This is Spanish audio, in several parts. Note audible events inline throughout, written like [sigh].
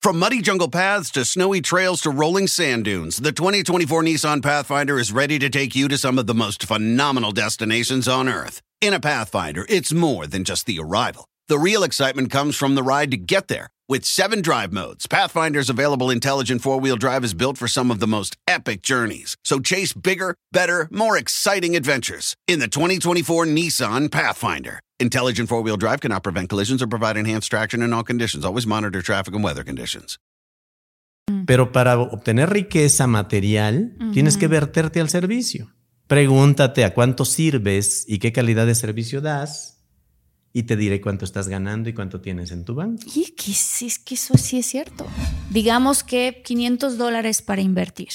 From muddy jungle paths to snowy trails to rolling sand dunes, the 2024 Nissan Pathfinder is ready to take you to some of the most phenomenal destinations on Earth. In a Pathfinder, it's more than just the arrival. The real excitement comes from the ride to get there. With seven drive modes, Pathfinder's available intelligent four wheel drive is built for some of the most epic journeys. So chase bigger, better, more exciting adventures in the 2024 Nissan Pathfinder. Intelligent four wheel drive cannot prevent collisions or provide enhanced traction in all conditions. Always monitor traffic and weather conditions. Mm. Pero para obtener riqueza material, tienes que verterte al servicio. Pregúntate a cuánto sirves y qué calidad de servicio das, y te diré cuánto estás ganando y cuánto tienes en tu banco. Y que sí, es que eso sí es cierto. Digamos que 500 dólares para invertir.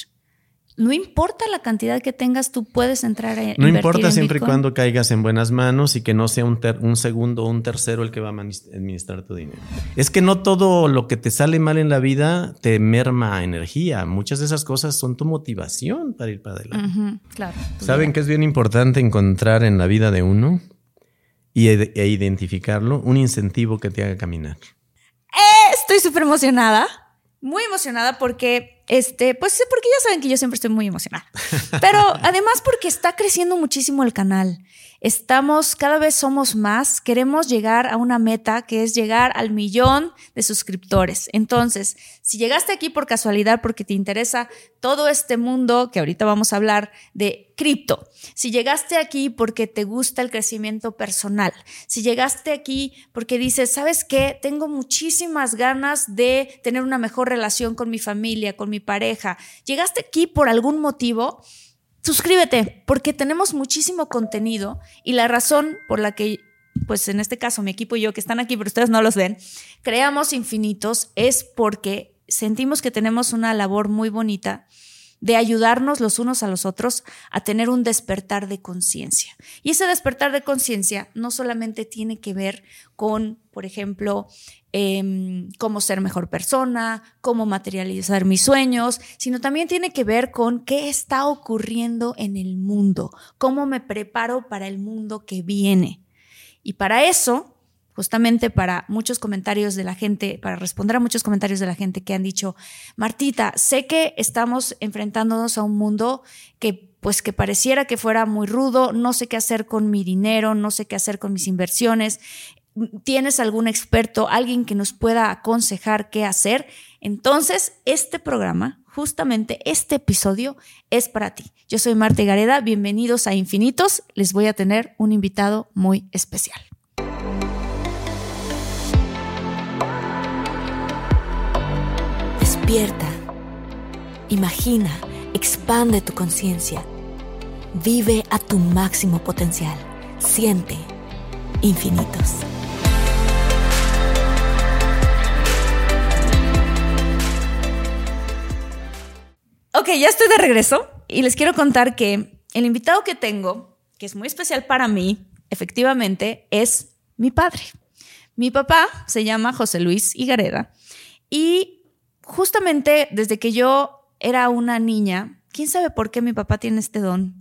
No importa la cantidad que tengas, tú puedes entrar a No importa en siempre y cuando caigas en buenas manos y que no sea un, ter- un segundo o un tercero el que va a administrar tu dinero. Es que no todo lo que te sale mal en la vida te merma energía. Muchas de esas cosas son tu motivación para ir para adelante. Ujú, claro. ¿Saben que es bien importante encontrar en la vida de uno y e, e identificarlo un incentivo que te haga caminar? Estoy súper emocionada. Muy emocionada porque, este, pues porque ya saben que yo siempre estoy muy emocionada. [laughs] Pero además porque está creciendo muchísimo el canal. Estamos, cada vez somos más. Queremos llegar a una meta que es llegar al millón de suscriptores. Entonces, si llegaste aquí por casualidad porque te interesa todo este mundo que ahorita vamos a hablar de cripto, si llegaste aquí porque te gusta el crecimiento personal, si llegaste aquí porque dices, ¿sabes qué? Tengo muchísimas ganas de tener una mejor relación con mi familia, con mi pareja. Llegaste aquí por algún motivo, suscríbete, porque tenemos muchísimo contenido y la razón por la que, pues en este caso mi equipo y yo que están aquí, pero ustedes no los ven, creamos infinitos es porque sentimos que tenemos una labor muy bonita de ayudarnos los unos a los otros a tener un despertar de conciencia. Y ese despertar de conciencia no solamente tiene que ver con, por ejemplo, em, cómo ser mejor persona, cómo materializar mis sueños, sino también tiene que ver con qué está ocurriendo en el mundo, cómo me preparo para el mundo que viene. Y para eso, justamente para muchos comentarios de la gente, para responder a muchos comentarios de la gente que han dicho, Martita, sé que estamos enfrentándonos a un mundo que pues que pareciera que fuera muy rudo, no sé qué hacer con mi dinero, no sé qué hacer con mis inversiones. ¿Tienes algún experto, alguien que nos pueda aconsejar qué hacer? Entonces, este programa, justamente este episodio, es para ti. Yo soy Marta Gareda, bienvenidos a Infinitos. Les voy a tener un invitado muy especial. Despierta. Imagina, expande tu conciencia. Vive a tu máximo potencial. Siente infinitos. Ok, ya estoy de regreso y les quiero contar que el invitado que tengo, que es muy especial para mí, efectivamente, es mi padre. Mi papá se llama José Luis Higareda y justamente desde que yo era una niña, quién sabe por qué mi papá tiene este don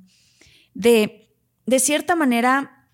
de, de cierta manera,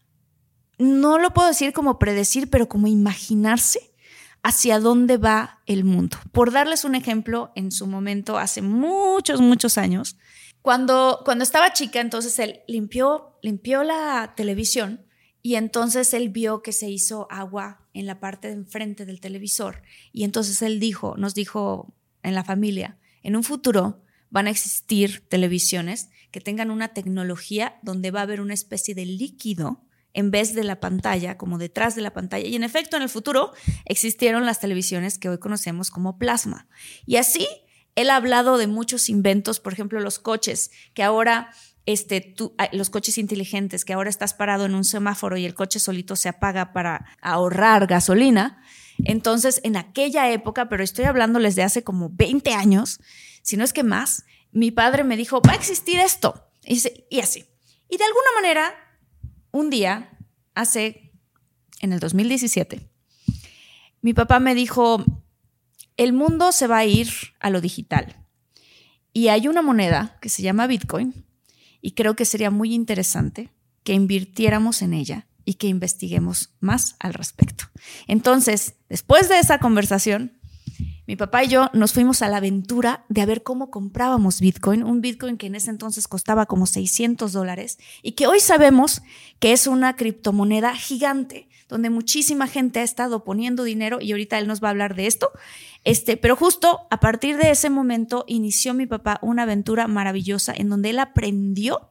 no lo puedo decir como predecir, pero como imaginarse hacia dónde va el mundo. Por darles un ejemplo, en su momento, hace muchos, muchos años, cuando, cuando estaba chica, entonces él limpió, limpió la televisión y entonces él vio que se hizo agua en la parte de enfrente del televisor. Y entonces él dijo, nos dijo en la familia, en un futuro van a existir televisiones que tengan una tecnología donde va a haber una especie de líquido en vez de la pantalla, como detrás de la pantalla. Y en efecto, en el futuro existieron las televisiones que hoy conocemos como plasma. Y así, él ha hablado de muchos inventos, por ejemplo, los coches, que ahora, este, tú, los coches inteligentes, que ahora estás parado en un semáforo y el coche solito se apaga para ahorrar gasolina. Entonces, en aquella época, pero estoy hablándoles de hace como 20 años, si no es que más, mi padre me dijo, va a existir esto. Y así. Y de alguna manera, un día, hace, en el 2017, mi papá me dijo, el mundo se va a ir a lo digital. Y hay una moneda que se llama Bitcoin y creo que sería muy interesante que invirtiéramos en ella y que investiguemos más al respecto. Entonces, después de esa conversación, mi papá y yo nos fuimos a la aventura de ver cómo comprábamos Bitcoin, un Bitcoin que en ese entonces costaba como 600 dólares y que hoy sabemos que es una criptomoneda gigante donde muchísima gente ha estado poniendo dinero y ahorita él nos va a hablar de esto. Este, pero justo a partir de ese momento inició mi papá una aventura maravillosa en donde él aprendió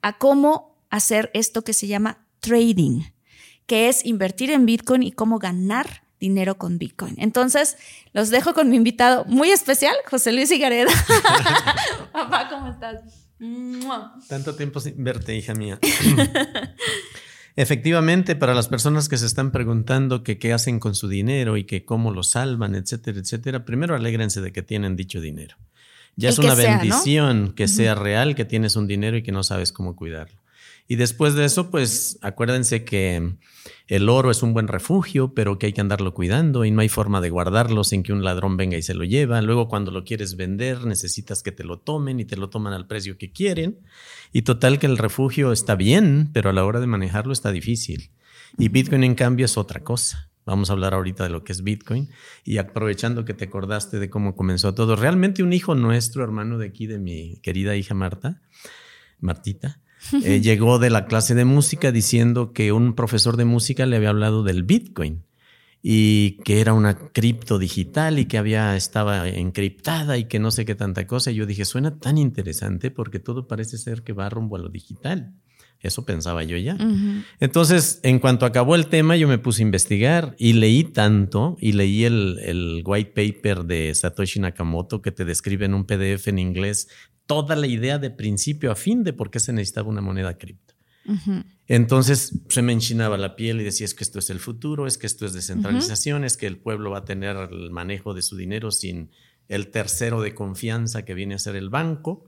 a cómo hacer esto que se llama trading, que es invertir en Bitcoin y cómo ganar dinero con Bitcoin. Entonces, los dejo con mi invitado muy especial, José Luis Igareda. [laughs] Papá, ¿cómo estás? Tanto tiempo sin verte, hija mía. [clears throat] Efectivamente, para las personas que se están preguntando que qué hacen con su dinero y que cómo lo salvan, etcétera, etcétera, primero alégrense de que tienen dicho dinero. Ya es una bendición que sea real, que tienes un dinero y que no sabes cómo cuidarlo. Y después de eso, pues acuérdense que el oro es un buen refugio, pero que hay que andarlo cuidando y no hay forma de guardarlo sin que un ladrón venga y se lo lleva. Luego cuando lo quieres vender necesitas que te lo tomen y te lo toman al precio que quieren. Y total que el refugio está bien, pero a la hora de manejarlo está difícil. Y Bitcoin en cambio es otra cosa. Vamos a hablar ahorita de lo que es Bitcoin y aprovechando que te acordaste de cómo comenzó todo. Realmente un hijo nuestro, hermano de aquí, de mi querida hija Marta, Martita, eh, [laughs] llegó de la clase de música diciendo que un profesor de música le había hablado del Bitcoin y que era una cripto digital y que había estaba encriptada y que no sé qué tanta cosa. Y yo dije, suena tan interesante porque todo parece ser que va rumbo a lo digital. Eso pensaba yo ya. Entonces, en cuanto acabó el tema, yo me puse a investigar y leí tanto y leí el, el, white paper de Satoshi Nakamoto que te describe en un PDF en inglés toda la idea de principio a fin de por qué se necesitaba una moneda cripto. Entonces se me enchinaba la piel y decía, es que esto es el futuro, es que esto es descentralización, es que el pueblo va a tener el manejo de su dinero sin el tercero de confianza que viene a ser el banco.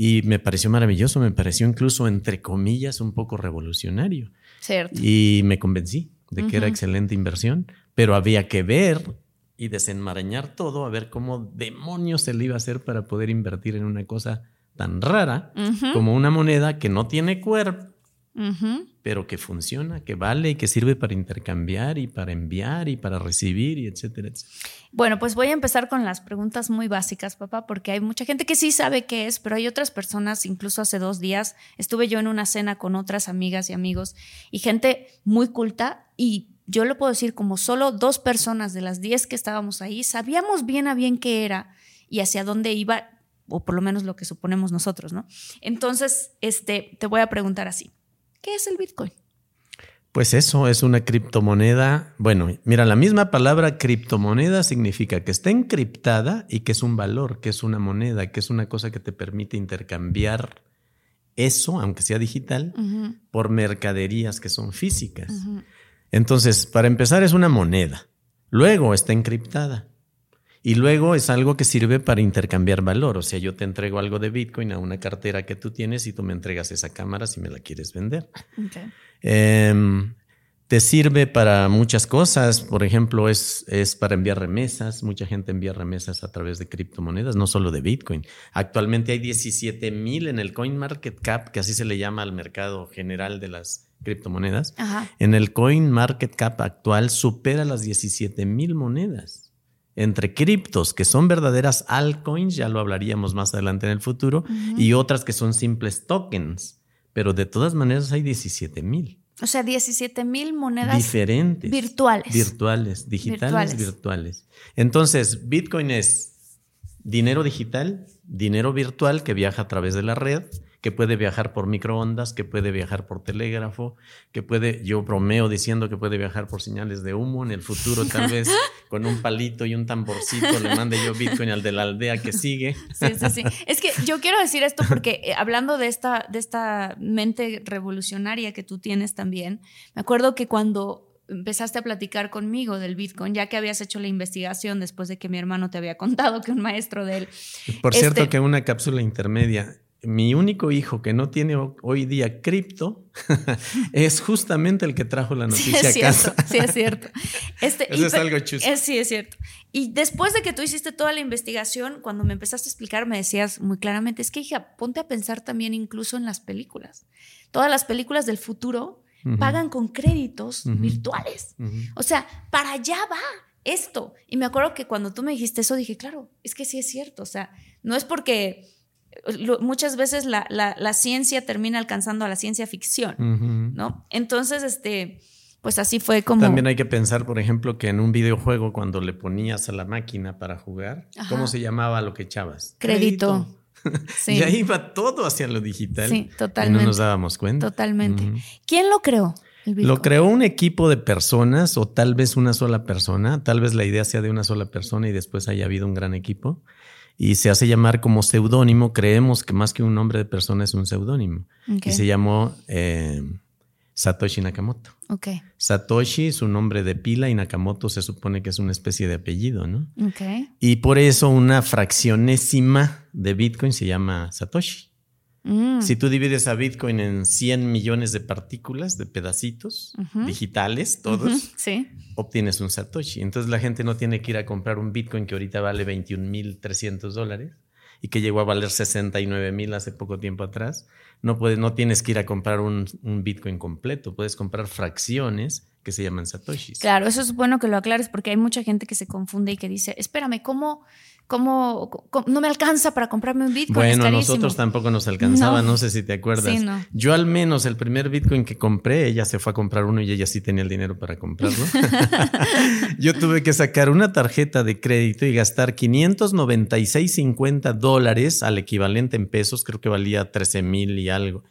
Y me pareció maravilloso, me pareció incluso, entre comillas, un poco revolucionario. Cierto. Y me convencí de que era excelente inversión, pero había que ver y desenmarañar todo a ver cómo demonios se le iba a hacer para poder invertir en una cosa tan rara como una moneda que no tiene cuerpo, pero que funciona, que vale y que sirve para intercambiar y para enviar y para recibir y etcétera, etcétera. Bueno, pues voy a empezar con las preguntas muy básicas, papá, porque hay mucha gente que sí sabe qué es, pero hay otras personas, incluso hace dos días estuve yo en una cena con otras amigas y amigos y gente muy culta y yo lo puedo decir como solo dos personas de las diez que estábamos ahí sabíamos bien a bien qué era y hacia dónde iba, o por lo menos lo que suponemos nosotros, ¿no? Entonces, este, te voy a preguntar así, ¿qué es el Bitcoin? Pues eso es una criptomoneda. Bueno, mira, la misma palabra criptomoneda significa que está encriptada y que es un valor, que es una moneda, que es una cosa que te permite intercambiar eso, aunque sea digital, por mercaderías que son físicas. Entonces, para empezar, es una moneda. Luego está encriptada. Y luego es algo que sirve para intercambiar valor. O sea, yo te entrego algo de Bitcoin a una cartera que tú tienes y tú me entregas esa cámara si me la quieres vender. Em, te sirve para muchas cosas. Por ejemplo, es, es para enviar remesas. Mucha gente envía remesas a través de criptomonedas, no solo de Bitcoin. Actualmente hay 17 mil en el CoinMarketCap, que así se le llama al mercado general de las criptomonedas, en el coin market cap actual supera las 17 mil monedas. Entre criptos, que son verdaderas altcoins, ya lo hablaríamos más adelante en el futuro, y otras que son simples tokens. Pero de todas maneras hay 17 mil. O sea, 17 mil monedas diferentes. Virtuales. Virtuales, digitales, virtuales. Entonces, Bitcoin es dinero digital, dinero virtual que viaja a través de la red que puede viajar por microondas, que puede viajar por telégrafo, que puede, yo bromeo diciendo que puede viajar por señales de humo, en el futuro tal [laughs] vez con un palito y un tamborcito le mande yo Bitcoin al de la aldea que sigue. Sí, sí, sí. Es que yo quiero decir esto porque eh, hablando de esta, de esta mente revolucionaria que tú tienes también, me acuerdo que cuando empezaste a platicar conmigo del Bitcoin, ya que habías hecho la investigación después de que mi hermano te había contado que un maestro de él. Por cierto, Este- que una cápsula intermedia. Mi único hijo que no tiene ho- hoy día cripto [laughs] es justamente el que trajo la Sí, noticia es a cierto, casa. sí, es cierto. [laughs] Este, Eso y es algo chusco. es- sí, es cierto. Y después de que tú hiciste toda la investigación, cuando me empezaste a explicar, me decías muy claramente, es que hija, ponte a pensar también incluso en las películas. Todas las películas del futuro pagan con créditos virtuales. O sea, para allá va esto. Y me acuerdo que cuando tú me dijiste eso, dije, claro, es que sí es cierto. O sea, no es porque lo- muchas veces la, la- la ciencia termina alcanzando a la ciencia ficción. ¿no? Entonces, este, pues así fue como... También hay que pensar, por ejemplo, que en un videojuego cuando le ponías a la máquina para jugar, Ajá. ¿cómo se llamaba lo que echabas? Crédito. [laughs] Sí, Y ahí va todo hacia lo digital. Sí, Y totalmente. no nos dábamos cuenta. totalmente. ¿Quién lo creó? Lo creó un equipo de personas o tal vez una sola persona. Tal vez la idea sea de una sola persona y después haya habido un gran equipo. Y se hace llamar como seudónimo. Creemos que más que un nombre de persona es un seudónimo. Y se llamó eh, Satoshi Nakamoto. ok, Satoshi es un nombre de pila y Nakamoto se supone que es una especie de apellido, ¿no? ok. Y por eso una fraccionésima de Bitcoin se llama Satoshi. Mm, Si tú divides a Bitcoin en 100 millones de partículas, de pedacitos digitales, todos, Sí. obtienes un Satoshi. Entonces la gente no tiene que ir a comprar un Bitcoin que ahorita vale 21.300 dólares y que llegó a valer 69.000 hace poco tiempo atrás. No, puedes, no tienes que ir a comprar un, un Bitcoin completo, puedes comprar fracciones que se llaman Satoshis. Claro, eso es bueno que lo aclares porque hay mucha gente que se confunde y que dice, espérame, ¿cómo, cómo, cómo- no me alcanza para comprarme un Bitcoin? Bueno, a carísimo". nosotros tampoco nos alcanzaba, No. no, sé si te acuerdas. Sí, no. Yo al menos el primer Bitcoin que compré, ella se fue a comprar uno y ella sí tenía el dinero para comprarlo. [laughs] [laughs] Yo tuve que sacar una tarjeta de crédito y gastar 596.50 dólares al equivalente en pesos, creo que valía 13 mil y algo.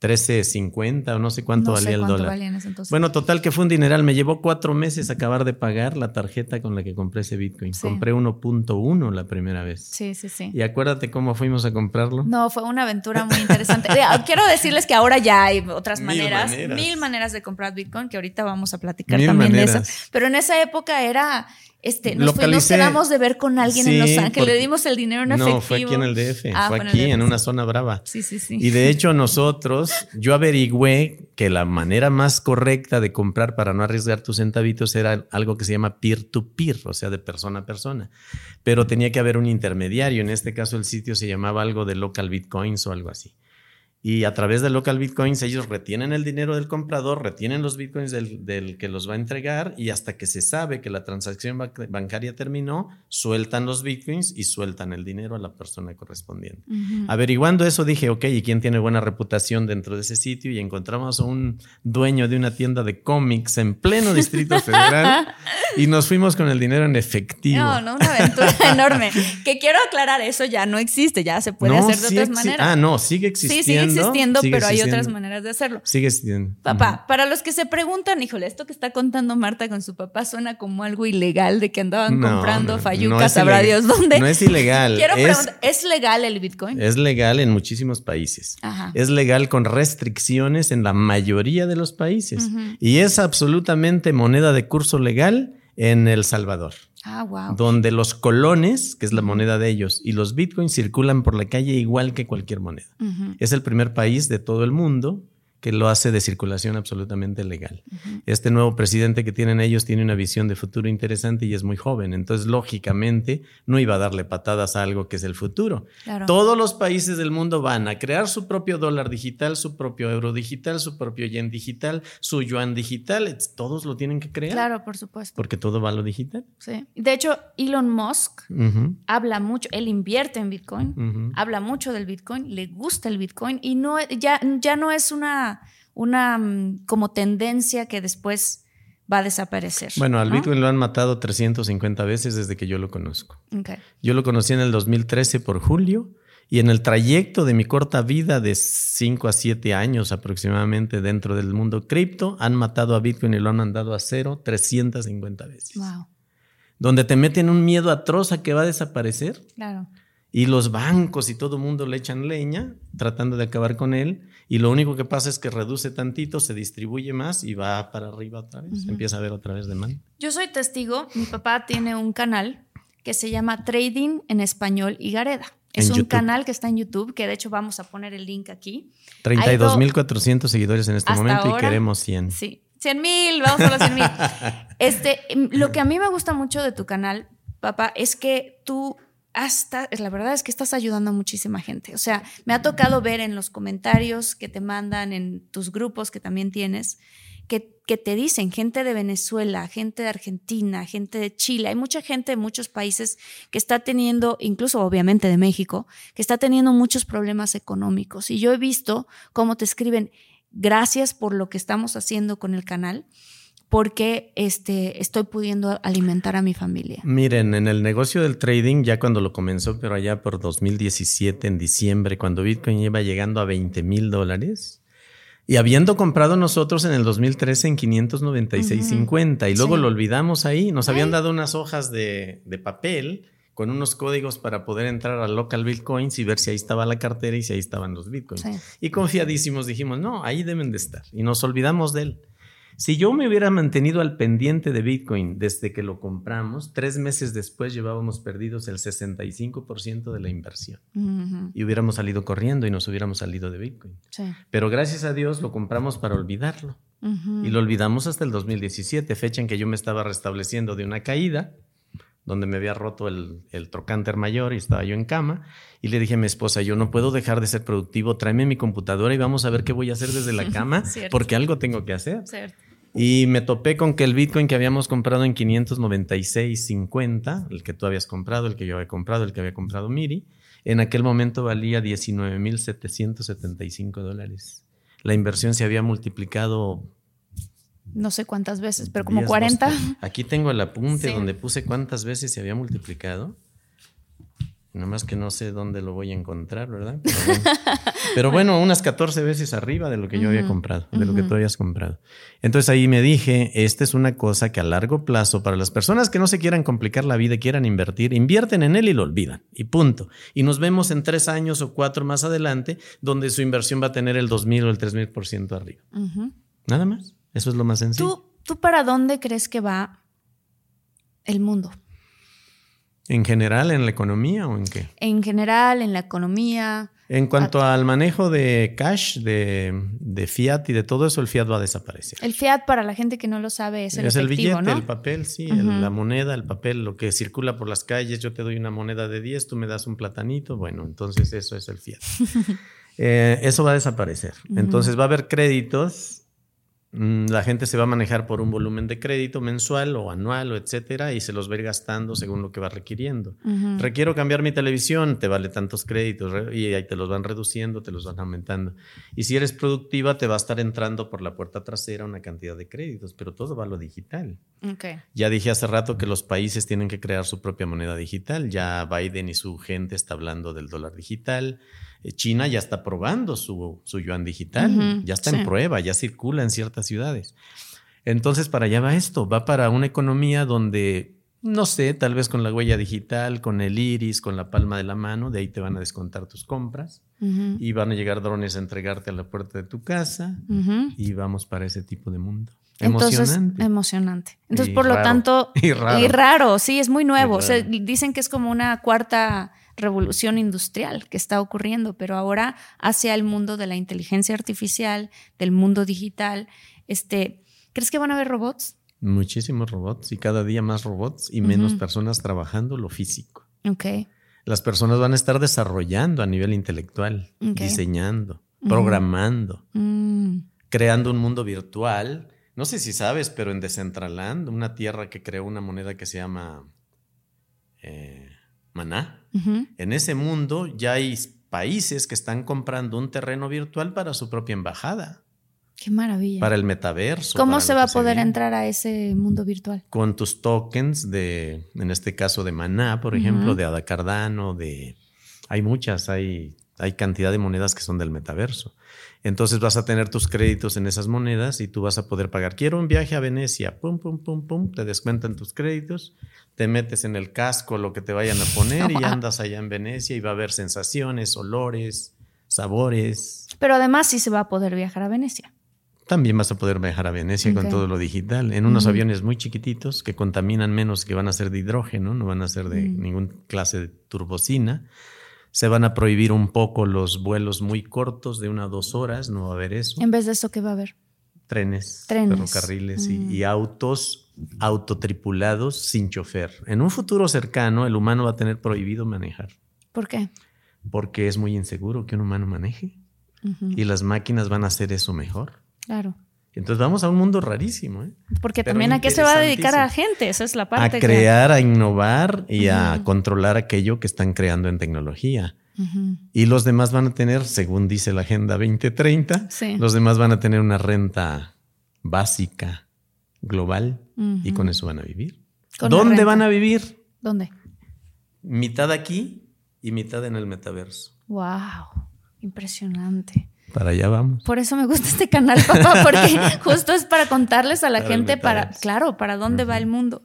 13.50 o no sé cuánto No valía sé el cuánto dólar. valía en ese entonces. Bueno, total que fue un dineral. Me llevó cuatro meses acabar de pagar la tarjeta con la que compré ese Bitcoin. Sí. Compré 1.1 la primera vez. sí, sí, sí. Y acuérdate cómo fuimos a comprarlo. No, fue una aventura muy interesante. Eh, Quiero decirles que ahora ya hay otras Mil maneras, maneras. mil maneras de comprar Bitcoin, que ahorita vamos a platicar Mil también de eso. Pero en esa época era, este, nos, fui- nos quedamos de ver con alguien en Los Ángeles, porque- le dimos el dinero en efectivo. No, fue aquí en el DF. Ah, fue aquí, en una zona brava. Sí, sí, sí. Y de hecho nosotros, yo averigüé que la manera más correcta de comprar para no arriesgar tus centavitos era algo que se llama peer-to-peer, o sea, de persona a persona. Pero tenía que haber un intermediario. En este caso el sitio se llamaba algo de local bitcoins o algo así. Y a través de local bitcoins ellos retienen el dinero del comprador, retienen los bitcoins del, del que los va a entregar y hasta que se sabe que la transacción ba- bancaria terminó, sueltan los bitcoins y sueltan el dinero a la persona correspondiente. Averiguando eso dije, ok, ¿y quién tiene buena reputación dentro de ese sitio? Y encontramos a un dueño de una tienda de cómics en pleno Distrito Federal [laughs] y nos fuimos con el dinero en efectivo. No, no, una aventura [laughs] enorme. Que quiero aclarar, eso ya no existe, ya se puede No, hacer de sí otras maneras. Ah, no, sigue sí, existiendo. sigue existiendo, sigue pero hay otras maneras de hacerlo. Sigue existiendo. Papá, para los que se preguntan, híjole, esto que está contando Marta con su papá suena como algo ilegal de que andaban No, comprando no, no fayucas, es sabrá. Dios dónde. No es ilegal. [laughs] Quiero es, preguntar, ¿es legal el Bitcoin? es legal en muchísimos países. Ajá. Es legal con restricciones en la mayoría de los países. Y es absolutamente moneda de curso legal en El Salvador. Ah, wow. donde los colones, que es la moneda de ellos, y los bitcoins circulan por la calle igual que cualquier moneda. Es el primer país de todo el mundo que lo hace de circulación absolutamente legal. Este nuevo presidente que tienen ellos tiene una visión de futuro interesante y es muy joven, entonces lógicamente no iba a darle patadas a algo que es el futuro. Claro. Todos los países del mundo van a crear su propio dólar digital, su propio euro digital, su propio yen digital, su yuan digital, todos lo tienen que crear. Claro, por supuesto. Porque todo va a lo digital. Sí. De hecho, Elon Musk habla mucho, él invierte en Bitcoin, habla mucho del Bitcoin, le gusta el Bitcoin y no ya, ya no es una, una mm, como tendencia que después va a desaparecer. Bueno, al ¿no? Bitcoin lo han matado 350 veces desde que yo lo conozco. Ok. Yo lo conocí en el 2013 por julio y en el trayecto de mi corta vida de 5 a 7 años aproximadamente dentro del mundo cripto, han matado a Bitcoin y lo han mandado a cero 350 veces. Wow. Donde te meten un miedo atroz a que va a desaparecer Claro. Y los bancos y todo el mundo le echan leña tratando de acabar con él. Y lo único que pasa es que reduce tantito, se distribuye más y va para arriba otra vez. Empieza a haber otra vez demanda. Yo soy testigo, mi papá tiene un canal que se llama Trading en Español y Gareda. Es En un YouTube. canal que está en YouTube, que de hecho vamos a poner el link aquí. 32.400 seguidores en este momento y queremos 100. Sí, 100 mil, vamos a los 100 mil. [laughs] Este, lo que a mí me gusta mucho de tu canal, papá, es que tú hasta, la verdad es que estás ayudando a muchísima gente. O sea, me ha tocado ver en los comentarios que te mandan en tus grupos que también tienes, que, que te dicen gente de Venezuela, gente de Argentina, gente de Chile. Hay mucha gente de muchos países que está teniendo, incluso obviamente de México, que está teniendo muchos problemas económicos. Y yo he visto cómo te escriben, gracias por lo que estamos haciendo con el canal, porque este, estoy pudiendo alimentar a mi familia. Miren, en el negocio del trading, ya cuando lo comenzó, pero allá por 2017, en diciembre, cuando Bitcoin iba llegando a 20 mil dólares, y habiendo comprado nosotros en el 2013 en 596.50, y luego Sí. lo olvidamos ahí, nos habían dado unas hojas de, de papel con unos códigos para poder entrar a local bitcoins y ver si ahí estaba la cartera y si ahí estaban los bitcoins. Sí. Y confiadísimos dijimos, no, ahí deben de estar. Y nos olvidamos de él. Si yo me hubiera mantenido al pendiente de Bitcoin desde que lo compramos, tres meses después llevábamos perdidos el 65% de la inversión. Ujú, Y hubiéramos salido corriendo y nos hubiéramos salido de Bitcoin. sí. Pero gracias a Dios lo compramos para olvidarlo. Ujú. Y lo olvidamos hasta el 2017, fecha en que yo me estaba restableciendo de una caída, donde me había roto el, el trocánter mayor y estaba yo en cama. Y le dije a mi esposa, yo no puedo dejar de ser productivo, tráeme mi computadora y vamos a ver qué voy a hacer desde la [laughs] cama, porque algo tengo que hacer. Cierto. Y me topé con que el Bitcoin que habíamos comprado en 596.50, el que tú habías comprado, el que yo había comprado, el que había comprado Miri, en aquel momento valía 19.775 dólares. La inversión se había multiplicado. No sé cuántas veces, pero como 10, 40. 12. Aquí tengo el apunte Sí. donde puse cuántas veces se había multiplicado. Nada más que no sé dónde lo voy a encontrar, ¿verdad? Pero bueno, [laughs] Pero bueno, unas 14 veces arriba de lo que yo había comprado, de lo que tú habías comprado. Entonces ahí me dije, esta es una cosa que a largo plazo, para las personas que no se quieran complicar la vida y quieran invertir, invierten en él y lo olvidan. Y punto. Y nos vemos en tres años o cuatro más adelante, donde su inversión va a tener el 2.000 o el 3.000% arriba. Ujú. Nada más. Eso es lo más sencillo. ¿Tú, ¿Tú para dónde crees que va el mundo? ¿En general, en la economía o en qué? En general, en la economía. En cuanto al manejo de cash, de, de fiat y de todo eso, el fiat va a desaparecer. El fiat, para la gente que no lo sabe, es el es el billete, ¿no? el papel, sí, el- la moneda, el papel, lo que circula por las calles. Yo te doy una moneda de 10, tú me das un platanito. Bueno, entonces eso es el fiat. [laughs] Eh, eso va a desaparecer. Entonces va a haber créditos. Mm, La gente se va a manejar por un volumen de crédito mensual o anual o etcétera y se los va a ir gastando según lo que va requiriendo. Requiero cambiar mi televisión, te vale tantos créditos y ahí te los van reduciendo, te los van aumentando. Y si eres productiva, te va a estar entrando por la puerta trasera una cantidad de créditos, pero todo va a lo digital. Ya dije hace rato que los países tienen que crear su propia moneda digital. Ya Biden y su gente está hablando del dólar digital. Eh, China ya está probando su, su yuan digital. Ya está sí. en prueba, ya circula en ciertas ciudades. Entonces, para allá va esto. Va para una economía donde, no sé, tal vez con la huella digital, con el iris, con la palma de la mano, de ahí te van a descontar tus compras. Y van a llegar drones a entregarte a la puerta de tu casa. Y vamos para ese tipo de mundo. Entonces, Emocionante. emocionante. Entonces, Y por lo tanto, [laughs] Y raro. y raro, sí, es muy nuevo. O sea, dicen que es como una cuarta revolución industrial que está ocurriendo, pero ahora hacia el mundo de la inteligencia artificial, del mundo digital. Este, ¿crees que van a haber robots? Muchísimos robots y cada día más robots y menos personas trabajando lo físico. Ok. Las personas van a estar desarrollando a nivel intelectual, diseñando, programando, Mm, creando un mundo virtual. No sé si sabes, pero en Decentraland, una tierra que creó una moneda que se llama eh, Maná, en ese mundo ya hay países que están comprando un terreno virtual para su propia embajada, Qué maravilla. para el metaverso. ¿Cómo se va a poder entrar a ese mundo virtual? con tus tokens de, en este caso de Maná, por ejemplo, de Ada Cardano, de... Hay muchas, hay hay cantidad de monedas que son del metaverso. Entonces vas a tener tus créditos en esas monedas y tú vas a poder pagar. Quiero un viaje a Venecia, pum, pum, pum, pum, te descuentan tus créditos, te metes en el casco lo que te vayan a poner y [laughs] andas allá en Venecia y va a haber sensaciones, olores, sabores. Pero además sí se va a poder viajar a Venecia. También vas a poder viajar a Venecia con todo lo digital, en unos aviones muy chiquititos que contaminan menos, que van a ser de hidrógeno, no van a ser de ninguna clase de turbocina. Se van a prohibir un poco los vuelos muy cortos de una o dos horas, no va a haber eso. En vez de eso, ¿qué va a haber? Trenes, Trenes. ferrocarriles y, y autos autotripulados sin chofer. En un futuro cercano, el humano va a tener prohibido manejar, ¿Por qué? porque es muy inseguro que un humano maneje y las máquinas van a hacer eso mejor. Claro. Entonces vamos a un mundo rarísimo. ¿eh? Porque Pero también a qué se va a dedicar a interesantísimo. gente, esa es la a parte. que- crear, a innovar y a controlar aquello que están creando en tecnología. Y los demás van a tener, según dice la Agenda 2030, Sí. los demás van a tener una renta básica, global, y con eso van a vivir. La ¿Dónde van a vivir? ¿Dónde? Mitad aquí y mitad en el metaverso. Wow, impresionante. Para allá vamos. Por eso me gusta este canal, [laughs] papá, porque justo es para contarles a la Para gente para, claro, para dónde va el mundo.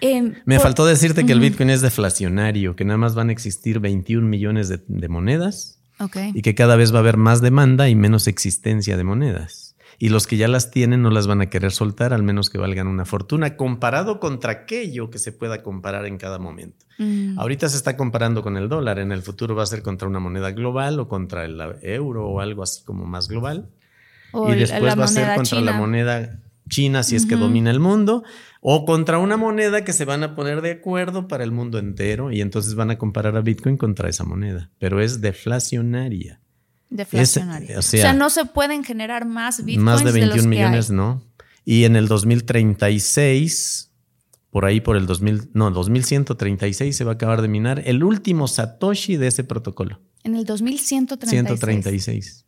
Em, Me por- faltó decirte que el Bitcoin es deflacionario, que nada más van a existir 21 millones de, de monedas y que cada vez va a haber más demanda y menos existencia de monedas. Y los que ya las tienen no las van a querer soltar, al menos que valgan una fortuna, comparado contra aquello que se pueda comparar en cada momento. Mm, Ahorita se está comparando con el dólar, en el futuro va a ser contra una moneda global o contra el euro o algo así como más global. o y después va a ser contra la moneda china si es que domina el mundo, o contra una moneda que se van a poner de acuerdo para el mundo entero y entonces van a comparar a Bitcoin contra esa moneda, pero es deflacionaria. Deflacionaria. Es- o o, sea, no se pueden generar más bitcoins Más de los 21 que millones, hay. no. Y en el 2036, por ahí por el 2000, no, 2136 se va a acabar de minar el último Satoshi de ese protocolo. En el 2136. 136.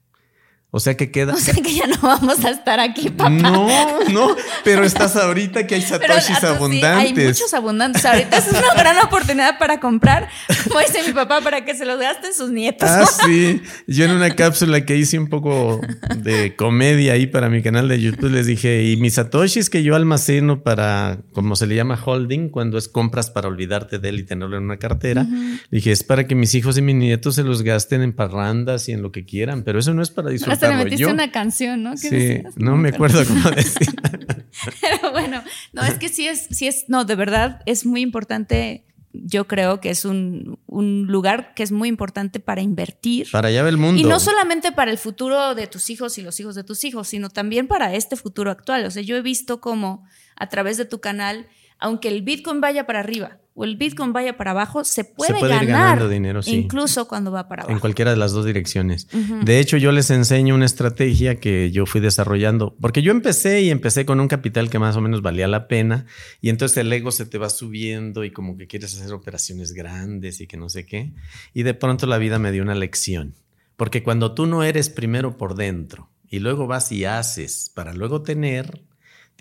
O sea que queda... [laughs] O sea que ya no vamos a estar aquí, papá. No, no, pero estás ahorita que hay satoshis a tu- sí, abundantes. hay muchos abundantes. Ahorita es una gran oportunidad para comprar, como dice mi papá, para que se los gasten sus nietos. Ah, sí. Yo en una cápsula que hice un poco de comedia ahí para mi canal de YouTube les dije, y mis satoshis que yo almaceno para, como se le llama holding, cuando es compras para olvidarte de él y tenerlo en una cartera, dije, es para que mis hijos y mis nietos se los gasten en parrandas y en lo que quieran, pero eso no es para Hasta le metiste yo. una canción, ¿no? ¿Qué Sí, decías? no me acuerdo cómo decir. [laughs] Pero bueno, no, es que sí es, sí es, no, de verdad es muy importante. Yo creo que es un, un lugar que es muy importante para invertir. Para allá va el mundo. Y no solamente para el futuro de tus hijos y los hijos de tus hijos, sino también para este futuro actual. O sea, yo he visto cómo a través de tu canal, aunque el Bitcoin vaya para arriba o el Bitcoin vaya para abajo, se puede, puede ir ganar ganando dinero, sí. incluso cuando va para abajo. En cualquiera de las dos direcciones. De hecho, yo les enseño una estrategia que yo fui desarrollando, porque yo empecé y empecé con un capital que más o menos valía la pena, y entonces el ego se te va subiendo y como que quieres hacer operaciones grandes y que no sé qué, y de pronto la vida me dio una lección, porque cuando tú no eres primero por dentro y luego vas y haces para luego tener,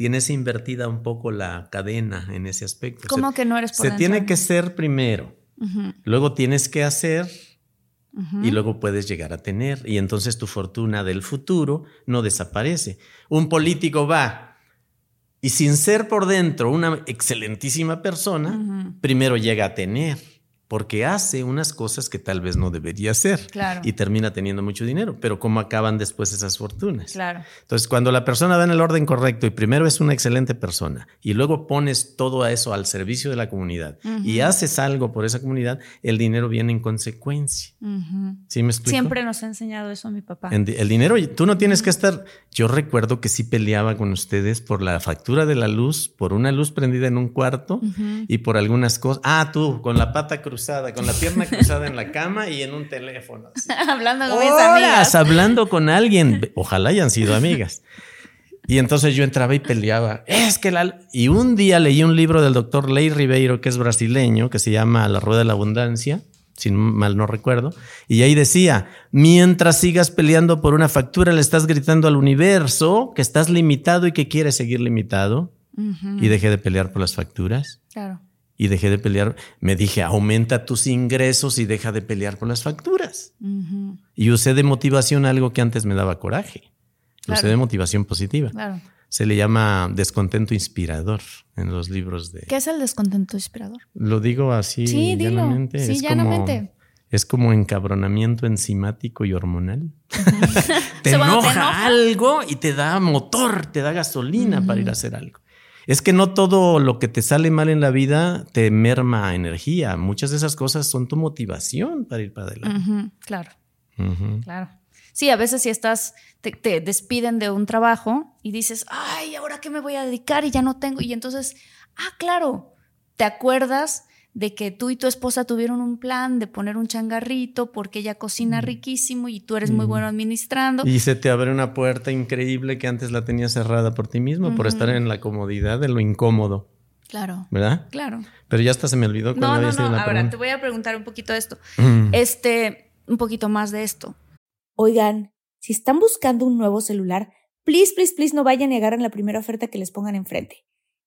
tienes invertida un poco la cadena en ese aspecto. ¿Cómo Se- que no eres por Se dentro? tiene que ser primero. Luego tienes que hacer y luego puedes llegar a tener. Y entonces tu fortuna del futuro no desaparece. Un político va y sin ser por dentro una excelentísima persona, primero llega a tener. Porque hace unas cosas que tal vez no debería hacer. Claro. Y termina teniendo mucho dinero. Pero ¿cómo acaban después esas fortunas? Claro. Entonces, cuando la persona va en el orden correcto y primero es una excelente persona y luego pones todo eso al servicio de la comunidad y haces algo por esa comunidad, el dinero viene en consecuencia. Ujú. ¿Sí me explico? Siempre nos ha enseñado eso mi papá. En el dinero, tú no tienes que estar. Yo recuerdo que sí peleaba con ustedes por la factura de la luz, por una luz prendida en un cuarto y por algunas cosas. Ah, tú, con la pata cruzada, con la pierna cruzada en la cama y en un teléfono. así. [laughs] Hablando con mis amigas. hablando con alguien. [laughs] Ojalá hayan sido amigas. Y entonces yo entraba y peleaba. Es que la... Y un día leí un libro del doctor Ley Ribeiro, que es brasileño, que se llama La Rueda de la Abundancia, si mal no recuerdo. Y ahí decía, mientras sigas peleando por una factura, le estás gritando al universo que estás limitado y que quieres seguir limitado. Y dejé de pelear por las facturas. Claro. Y dejé de pelear. Me dije, aumenta tus ingresos y deja de pelear con las facturas. Y usé de motivación algo que antes me daba coraje. Usé de motivación positiva. Claro. Se le llama descontento inspirador en los libros de... ¿Qué es el descontento inspirador? Lo digo así Sí, dilo. Sí, es llanamente. Como, es como encabronamiento enzimático y hormonal. [laughs] te enoja. algo y te da motor, te da gasolina para ir a hacer algo. Es que no todo lo que te sale mal en la vida te merma energía. Muchas de esas cosas son tu motivación para ir para adelante. Claro, claro. Sí, a veces si estás, te, te despiden de un trabajo y dices, ay, ¿ahora qué me voy a dedicar? Y ya no tengo. Y entonces, ah, claro, te acuerdas de que tú y tu esposa tuvieron un plan de poner un changarrito porque ella cocina riquísimo y tú eres muy bueno administrando. Y se te abre una puerta increíble que antes la tenías cerrada por ti mismo, por estar en la comodidad de lo incómodo, Claro, ¿verdad? claro. Pero ya hasta se me olvidó cuál No, había no, sido no. la Ahora pregunta. te voy a preguntar un poquito de esto. Mm. Este, un poquito más de esto. Oigan, si están buscando un nuevo celular, please, please, please no vayan y agarren la primera oferta que les pongan enfrente.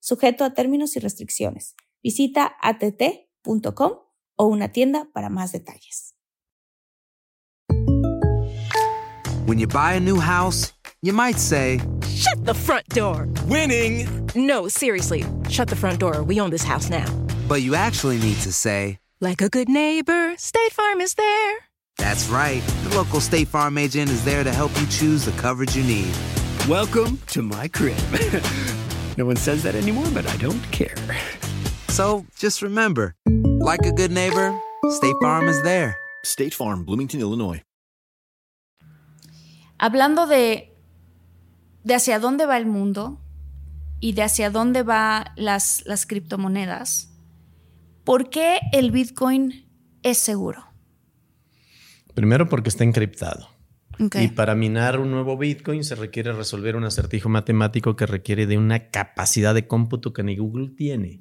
sujeto a términos y restricciones. Visita att.com o una tienda para más detalles. When you buy a new house, you might say, Shut the front door. Winning. No, seriously. Shut the front door. We own this house now. but you actually need to say, Like a good neighbor, State Farm is there. that's right. The local State Farm agent is there to help you choose the coverage you need. Welcome to my crib. [laughs] no one says that anymore, but I don't care. So just remember, like a good neighbor, State Farm is there. State Farm, Bloomington, Illinois. Hablando de, de hacia dónde va el mundo y de hacia dónde va las, las criptomonedas, ¿por qué el Bitcoin es seguro? Primero porque está encriptado. Y para minar un nuevo Bitcoin se requiere resolver un acertijo matemático que requiere de una capacidad de cómputo que ni Google tiene.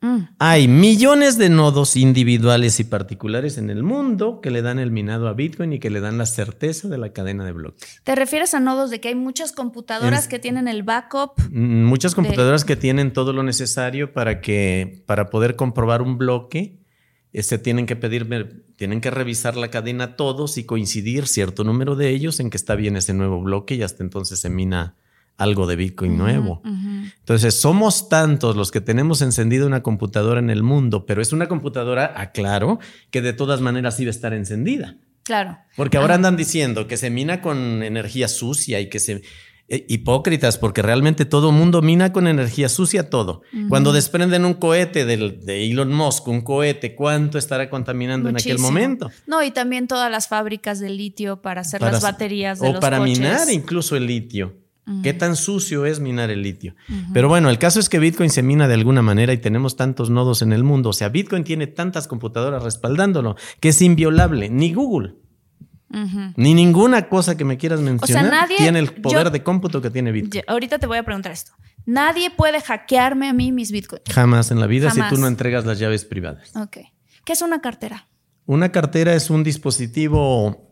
Mm, Hay millones de nodos individuales y particulares en el mundo que le dan el minado a Bitcoin y que le dan la certeza de la cadena de bloques. ¿Te refieres a nodos de que hay muchas computadoras En- que tienen el backup? Mm, Muchas computadoras que tienen todo lo necesario para que para poder comprobar un bloque se tienen que pedir tienen que revisar la cadena todos y coincidir cierto número de ellos en que está bien ese nuevo bloque y hasta entonces se mina algo de Bitcoin nuevo. Entonces, somos tantos los que tenemos encendida una computadora en el mundo, pero es una computadora, aclaro, que de todas maneras iba a estar encendida. Claro. Porque ahora andan diciendo que se mina con energía sucia y que se... eh, hipócritas, porque realmente todo mundo mina con energía sucia todo. Cuando desprenden un cohete del- de Elon Musk, un cohete, ¿cuánto estará contaminando en aquel momento? No, y también todas las fábricas de litio para hacer Para- las baterías de o los para coches. minar incluso el litio. ¿Qué tan sucio es minar el litio? Pero bueno, el caso es que Bitcoin se mina de alguna manera y tenemos tantos nodos en el mundo. O sea, Bitcoin tiene tantas computadoras respaldándolo que es inviolable. Ni Google, Ni ninguna cosa que me quieras mencionar nadie- tiene el poder yo- de cómputo que tiene Bitcoin. Ahorita te voy a preguntar esto. Nadie puede hackearme a mí mis bitcoins. Jamás en la vida Jamás. si tú no entregas las llaves privadas. Ok. ¿Qué es una cartera? Una cartera es un dispositivo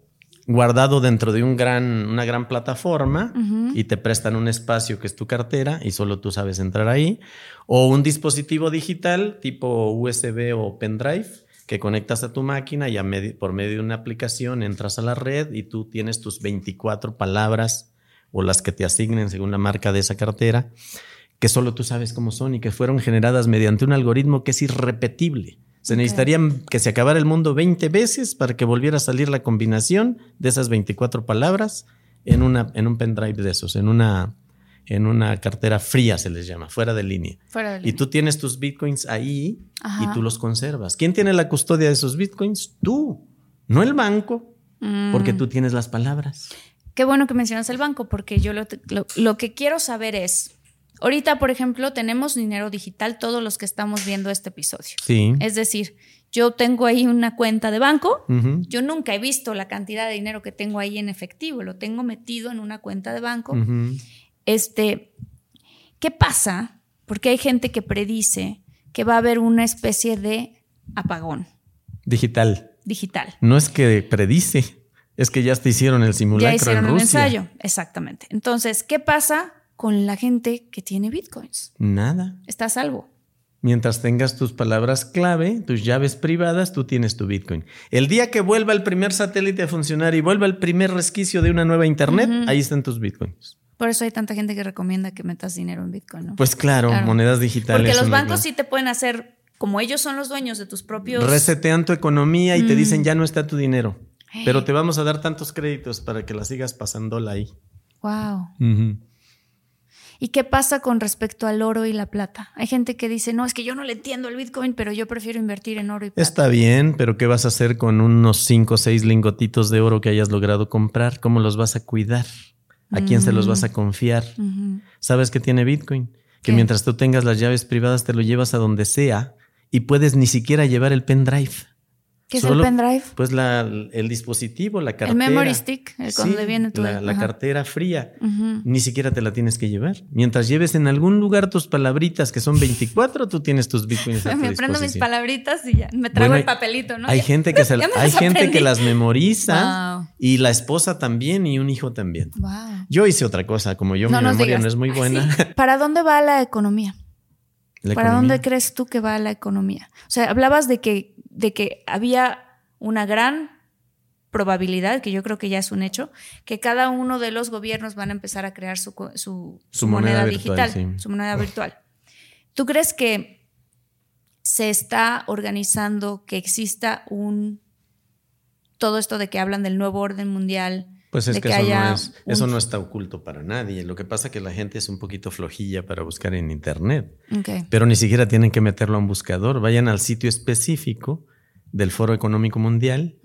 guardado dentro de un gran, una gran plataforma y te prestan un espacio que es tu cartera y solo tú sabes entrar ahí. O un dispositivo digital tipo USB o pendrive que conectas a tu máquina y a por medio de una aplicación entras a la red y tú tienes tus 24 palabras o las que te asignen según la marca de esa cartera que solo tú sabes cómo son y que fueron generadas mediante un algoritmo que es irrepetible. Se necesitaría que se acabara el mundo 20 veces para que volviera a salir la combinación de esas 24 palabras en, una, en un pendrive de esos, en una, en una cartera fría se les llama, fuera de línea. Fuera de Y línea. tú tienes tus bitcoins ahí Ajá. y tú los conservas. ¿Quién tiene la custodia de esos bitcoins? Tú, no el banco, Mm. porque tú tienes las palabras. Qué bueno que mencionas el banco, porque yo lo, lo- lo que quiero saber es, ahorita, por ejemplo, tenemos dinero digital todos los que estamos viendo este episodio. Sí. Es decir, yo tengo ahí una cuenta de banco, Ujú. yo nunca he visto la cantidad de dinero que tengo ahí en efectivo, lo tengo metido en una cuenta de banco. Ujú. Este, ¿qué pasa? Porque hay gente que predice que va a haber una especie de apagón Digital. digital. No es que predice, es que ya te hicieron el simulacro Ya hicieron en un Rusia. ensayo, exactamente. Entonces, ¿qué pasa con la gente que tiene bitcoins? Nada. Está a salvo. Mientras tengas tus palabras clave, tus llaves privadas, tú tienes tu Bitcoin. El día que vuelva el primer satélite a funcionar y vuelva el primer resquicio de una nueva Internet, ahí están tus Bitcoins. Por eso hay tanta gente que recomienda que metas dinero en bitcoin, ¿no? Pues claro, Claro. monedas digitales. Porque los bancos sí te pueden hacer, como ellos son los dueños de tus propios... Resetean tu economía y te Mm. dicen ya no está tu dinero. Pero te vamos a dar tantos créditos para que la sigas pasándola ahí. Wow. ¿Y qué pasa con respecto al oro y la plata? Hay gente que dice, no, es que yo no le entiendo al Bitcoin, pero yo prefiero invertir en oro y plata. Está bien, pero ¿qué vas a hacer con unos 5 o 6 lingotitos de oro que hayas logrado comprar? ¿Cómo los vas a cuidar? ¿A quién se los vas a confiar? Ujú. ¿Sabes que tiene Bitcoin? Que ¿Qué? mientras tú tengas las llaves privadas te lo llevas a donde sea y puedes ni siquiera llevar el pendrive. ¿Qué es Solo, el pendrive? Pues la- el dispositivo, la cartera. El memory stick, el Sí, donde viene tu... la, la cartera fría. Ni siquiera te la tienes que llevar. Mientras lleves en algún lugar tus palabritas, que son 24, tú tienes tus bitcoins a [laughs] tu Me aprendo mis palabritas y ya. Me traigo Bueno, el papelito, ¿no? Hay Ya- gente [laughs] que, se- hay las gente aprendí. que las memoriza Wow. y la esposa también y un hijo también. Wow. Yo hice otra cosa, como yo No mi memoria digas. no es muy buena. sí. [laughs] ¿Para dónde va la economía? ¿Para dónde crees tú que va la economía? O sea, hablabas de que, de que había una gran probabilidad, que yo creo que ya es un hecho, que cada uno de los gobiernos van a empezar a crear su, su, Su moneda digital, sí. su moneda virtual. ¿Tú crees que se está organizando que exista un todo esto de que hablan del nuevo orden mundial? Pues es que, eso, no es, un- eso no está oculto para nadie. Lo que pasa es que la gente es un poquito flojilla para buscar en internet. Pero ni siquiera tienen que meterlo a un buscador. Vayan al sitio específico del Foro Económico Mundial,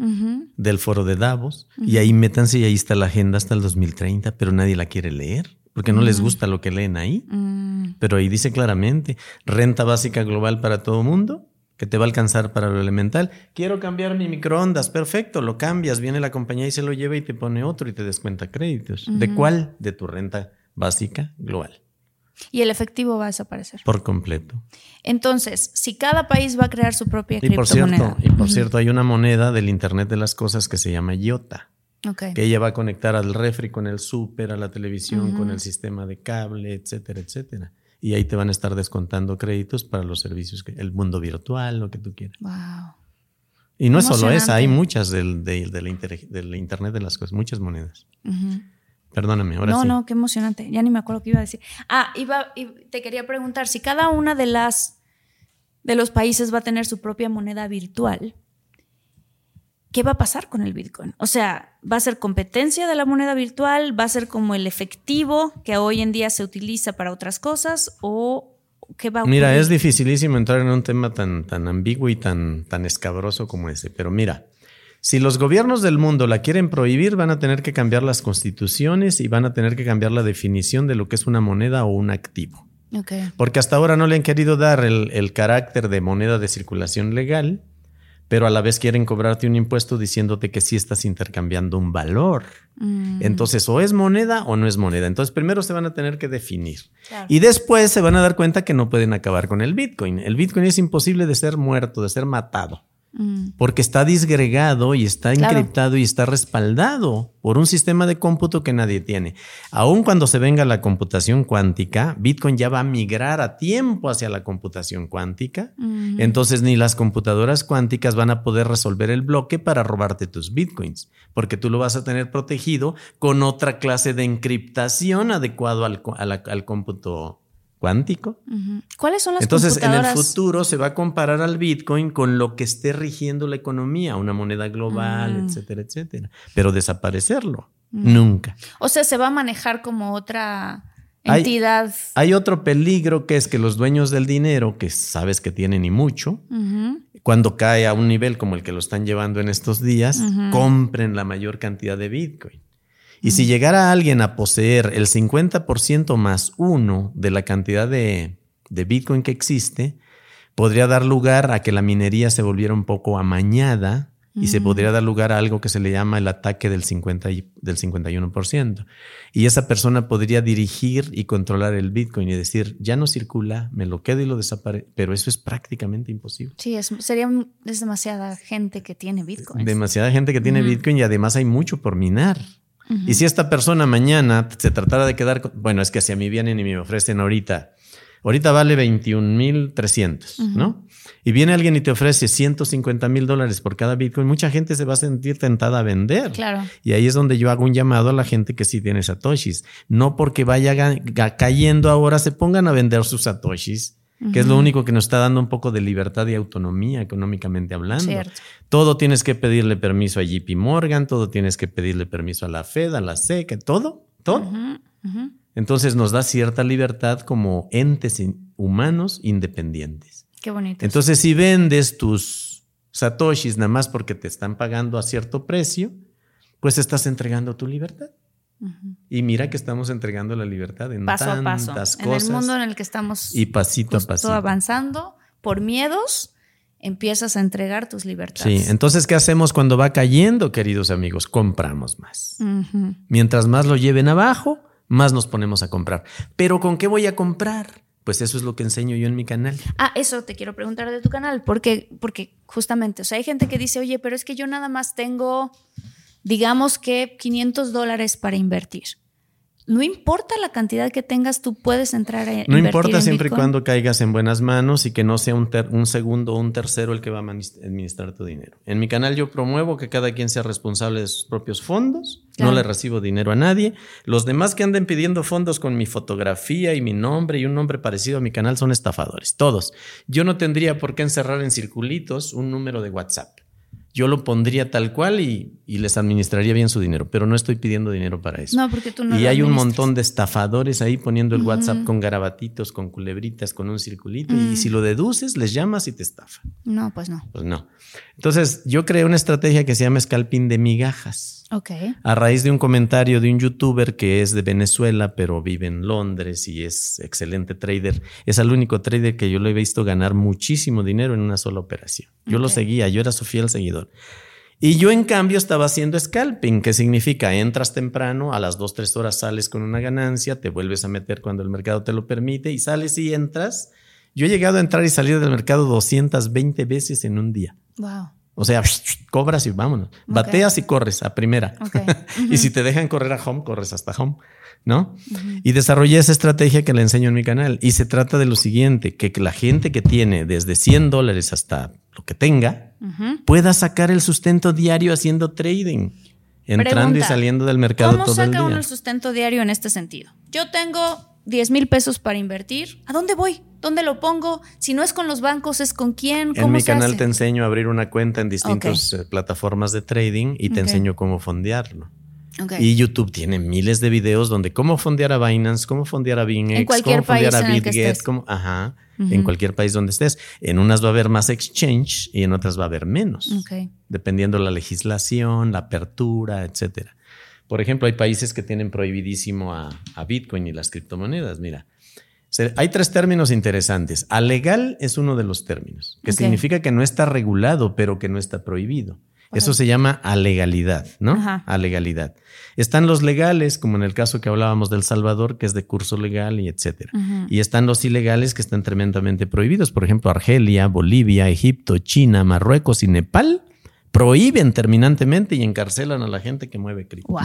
del Foro de Davos, y ahí métanse y ahí está la agenda hasta el 2030, pero nadie la quiere leer porque no les gusta lo que leen ahí. Mm, Pero ahí dice claramente, renta básica global para todo mundo, que te va a alcanzar para lo elemental. Quiero cambiar mi microondas, perfecto, lo cambias, viene la compañía y se lo lleva y te pone otro y te descuenta créditos. ¿De cuál? De tu renta básica global, Y el efectivo va a desaparecer. por completo. Entonces, si cada país va a crear su propia Y por criptomoneda. cierto, y por cierto, hay una moneda del Internet de las cosas que se llama IOTA, que ella va a conectar al refri con el súper, a la televisión, con el sistema de cable, etcétera, etcétera. Y ahí te van a estar descontando créditos para los servicios, que, el mundo virtual, lo que tú quieras. Wow. Y no es solo esa, hay muchas del, del- de la inter- del Internet de las cosas, muchas monedas. Perdóname, ahora no, sí. no, qué emocionante. Ya ni me acuerdo qué iba a decir. Ah, iba, y te quería preguntar si cada una de las de los países va a tener su propia moneda virtual. ¿Qué va a pasar con el Bitcoin? O sea, ¿va a ser competencia de la moneda virtual? ¿Va a ser como el efectivo que hoy en día se utiliza para otras cosas? ¿O qué va a ocurrir? Mira, es dificilísimo entrar en un tema tan, tan ambiguo y tan, tan escabroso como ese, pero mira, si los gobiernos del mundo la quieren prohibir, van a tener que cambiar las constituciones y van a tener que cambiar la definición de lo que es una moneda o un activo. Ok. Porque hasta ahora no le han querido dar el, el carácter de moneda de circulación legal, pero a la vez quieren cobrarte un impuesto diciéndote que sí estás intercambiando un valor. Mm, Entonces, o es moneda o no es moneda. Entonces, primero se van a tener que definir. claro. Y después se van a dar cuenta que no pueden acabar con el Bitcoin. El Bitcoin es imposible de ser muerto, de ser matado, Mm, porque está disgregado y está Claro. encriptado y está respaldado por un sistema de cómputo que nadie tiene. Aun cuando se venga la computación cuántica, Bitcoin ya va a migrar a tiempo hacia la computación cuántica. ujú. Entonces ni las computadoras cuánticas van a poder resolver el bloque para robarte tus bitcoins, porque tú lo vas a tener protegido con otra clase de encriptación adecuado al, co- a la- al cómputo cuántico. ¿Cuáles son las Entonces en el futuro se va a comparar al bitcoin con lo que esté rigiendo la economía, una moneda global, Mm. etcétera, etcétera. Pero desaparecerlo, nunca. O sea, se va a manejar como otra entidad. Hay otro peligro que es que los dueños del dinero, que sabes que tienen y mucho, cuando cae a un nivel como el que lo están llevando en estos días, compren la mayor cantidad de Bitcoin. Y si llegara alguien a poseer el 50% más uno de la cantidad de, de Bitcoin que existe, podría dar lugar a que la minería se volviera un poco amañada y se podría dar lugar a algo que se le llama el ataque del, 50 y- del 51%. Y esa persona podría dirigir y controlar el Bitcoin y decir, ya no circula, me lo quedo y lo desaparece. Pero eso es prácticamente imposible. Sí, es, sería es demasiada gente que tiene Bitcoin. Demasiada gente que tiene Bitcoin y además hay mucho por minar. Y si esta persona mañana se tratara de quedar, con- bueno, es que si a mí vienen y me ofrecen ahorita, ahorita vale 21,300, ¿no? Y viene alguien y te ofrece 150 mil dólares por cada Bitcoin, mucha gente se va a sentir tentada a vender. Claro. Y ahí es donde yo hago un llamado a la gente que sí tiene satoshis. No porque vaya cayendo ahora se pongan a vender sus satoshis, que es lo único que nos está dando un poco de libertad y autonomía económicamente hablando. Cierto. Todo tienes que pedirle permiso a JP Morgan, todo tienes que pedirle permiso a la Fed, a la SEC, todo, todo. Entonces nos da cierta libertad como entes in- humanos independientes. Qué bonito. Entonces, si vendes tus satoshis nada más porque te están pagando a cierto precio, pues estás entregando tu libertad. Y mira que estamos entregando la libertad en paso a tantas paso. En cosas. el mundo en el que estamos y pasito a pasito. avanzando, por miedos, empiezas a entregar tus Sí, libertades. entonces, ¿qué hacemos cuando va cayendo, queridos amigos? Compramos más. Mientras más lo lleven abajo, más nos ponemos a comprar. Pero ¿con qué voy a comprar? Pues eso es lo que enseño yo en mi canal. Ah, eso te quiero preguntar de tu canal, porque, porque justamente, o sea, hay gente que dice, oye, pero es que yo nada más tengo, digamos que 500 dólares para invertir. No importa la cantidad que tengas, tú puedes entrar a No invertir importa en siempre y Bitcoin. cuando caigas en buenas manos y que no sea un, ter- un segundo o un tercero el que va a administrar tu dinero. En mi canal yo promuevo que cada quien sea responsable de sus propios fondos. Claro. No le recibo dinero a nadie. Los demás que anden pidiendo fondos con mi fotografía y mi nombre y un nombre parecido a mi canal son estafadores. Todos. Yo no tendría por qué encerrar en circulitos un número de WhatsApp. Yo lo pondría tal cual y, y les administraría bien su dinero, pero no estoy pidiendo dinero para eso. No, porque tú no y hay un montón de estafadores ahí poniendo el. WhatsApp con garabatitos, con culebritas, con un circulito. Y si lo deduces, les llamas y te estafan. No, pues no. Pues no. Entonces, yo creé una estrategia que se llama scalping de migajas. Ok. A raíz de un comentario de un youtuber que es de Venezuela, pero vive en Londres y es excelente trader. Es el único trader que yo lo he visto ganar muchísimo dinero en una sola operación. Yo lo seguía, yo era su fiel seguidor. Y yo, en cambio, estaba haciendo scalping, que significa entras temprano, a las 2, 3 horas sales con una ganancia, te vuelves a meter cuando el mercado te lo permite y sales y entras. Yo he llegado a entrar y salir del mercado 220 veces en un día. Wow. O sea, [laughs] cobras y vámonos. Bateas y corres a primera. [laughs] Y si te dejan correr a home, corres hasta home, ¿no? Y desarrollé esa estrategia que le enseño en mi canal. Y se trata de lo siguiente, que la gente que tiene desde 100 dólares hasta lo que tenga, pueda sacar el sustento diario haciendo trading, entrando Pregunta, y saliendo del mercado ¿Cómo todo el saca uno día. el sustento diario en este sentido? Yo tengo 10 mil pesos para invertir. ¿A dónde voy? ¿Dónde lo pongo? Si no es con los bancos, ¿es con quién? ¿Cómo En mi se canal hace? te enseño a abrir una cuenta en distintas eh, plataformas de trading y te enseño cómo fondearlo. Y YouTube tiene miles de videos donde cómo fondear a Binance, cómo fondear a En cualquier cómo fondear país a el que BitGet, cómo- ajá, en cualquier país donde estés. En unas va a haber más exchange y en otras va a haber menos, Ok. dependiendo la legislación, la apertura, etcétera. Por ejemplo, hay países que tienen prohibidísimo a, a Bitcoin y las criptomonedas. Mira, se- hay tres términos interesantes. Alegal es uno de los términos, que significa que no está regulado, pero que no está prohibido. Eso se llama alegalidad, ¿no? Ajá. Alegalidad. Están los legales, como en el caso que hablábamos del Salvador, que es de curso legal y etcétera. Y están los ilegales que están tremendamente prohibidos. Por ejemplo, Argelia, Bolivia, Egipto, China, Marruecos y Nepal prohíben terminantemente y encarcelan a la gente que mueve cripto. Wow.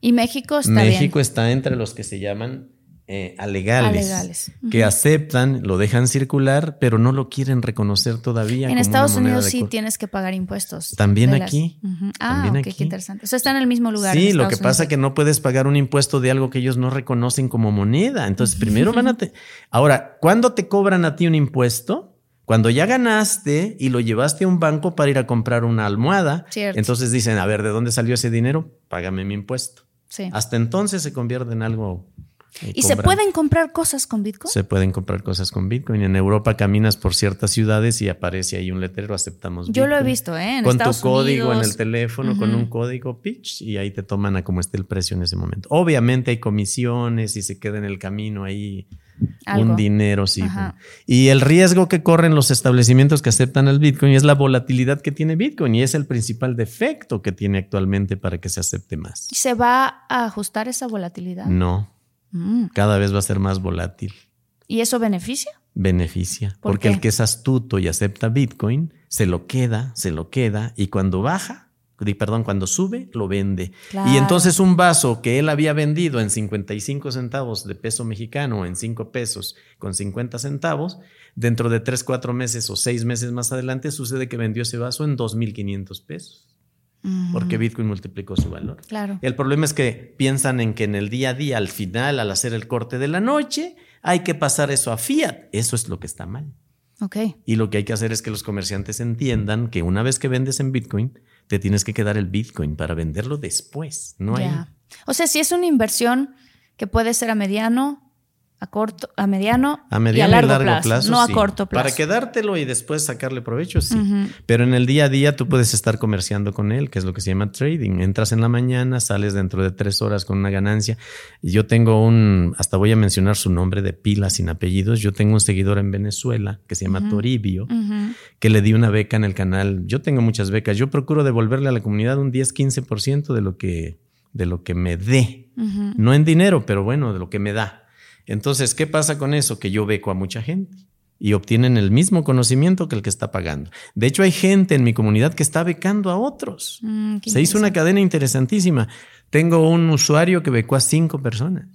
Y México está México bien. está entre los que se llaman eh, alegales, Alegales. que aceptan, lo dejan circular, pero no lo quieren reconocer todavía. En como Estados una Unidos sí tienes que pagar impuestos. También las- aquí. Ah, También ok, aquí. qué interesante. O sea, están en el mismo lugar. Sí, lo que pasa es que no puedes pagar un impuesto de algo que ellos no reconocen como moneda. Entonces, primero van a... [laughs] te- Ahora, ¿cuándo te cobran a ti un impuesto? Cuando ya ganaste y lo llevaste a un banco para ir a comprar una almohada. Cierto. Entonces dicen, a ver, ¿de dónde salió ese dinero? Págame mi impuesto. Sí. Hasta entonces se convierte en algo ¿Y se pueden comprar cosas con Bitcoin? Se pueden comprar cosas con Bitcoin. En Europa caminas por ciertas ciudades y aparece ahí un letrero, aceptamos Yo lo he Bitcoin". visto, ¿eh? En con Estados tu código en el teléfono, con un código pitch y ahí te toman a como esté el precio en ese momento. Obviamente hay comisiones y se queda en el camino ahí Algo. un dinero, sí. Ajá. Y el riesgo que corren los establecimientos que aceptan el Bitcoin es la volatilidad que tiene Bitcoin y es el principal defecto que tiene actualmente para que se acepte más. ¿Y ¿Se va a ajustar esa volatilidad? No, Mm. cada vez va a ser más volátil. ¿Y eso beneficia? Beneficia. ¿Por porque qué? el que es astuto y acepta Bitcoin, se lo queda, se lo queda y cuando baja, perdón, cuando sube, lo vende. Claro. Y entonces un vaso que él había vendido en 55 centavos de peso mexicano en 5 pesos con 50 centavos, dentro de 3, 4 meses o 6 meses más adelante sucede que vendió ese vaso en 2.500 pesos. Porque Bitcoin multiplicó su valor. Claro. El problema es que piensan en que en el día a día, al final, al hacer el corte de la noche, hay que pasar eso a fiat. Eso es lo que está mal. Ok. Y lo que hay que hacer es que los comerciantes entiendan que una vez que vendes en Bitcoin, te tienes que quedar el Bitcoin para venderlo después. No hay. O sea, si es una inversión que puede ser a mediano, a corto, a mediano, A mediano y a largo, largo plazo, no sí. a corto plazo. Para quedártelo y después sacarle provecho, sí. Pero en el día a día tú puedes estar comerciando con él, que es lo que se llama trading. Entras en la mañana, sales dentro de tres horas con una ganancia. Yo tengo un, hasta voy a mencionar su nombre de pila sin apellidos. Yo tengo un seguidor en Venezuela que se llama Toribio, que le di una beca en el canal. Yo tengo muchas becas. Yo procuro devolverle a la comunidad un 10-15% de lo que de lo que me dé. No en dinero, pero bueno, de lo que me da. Entonces, ¿qué pasa con eso? Que yo beco a mucha gente y obtienen el mismo conocimiento que el que está pagando. De hecho, hay gente en mi comunidad que está becando a otros. Mm, Se hizo una cadena interesantísima. Tengo un usuario que becó a cinco personas.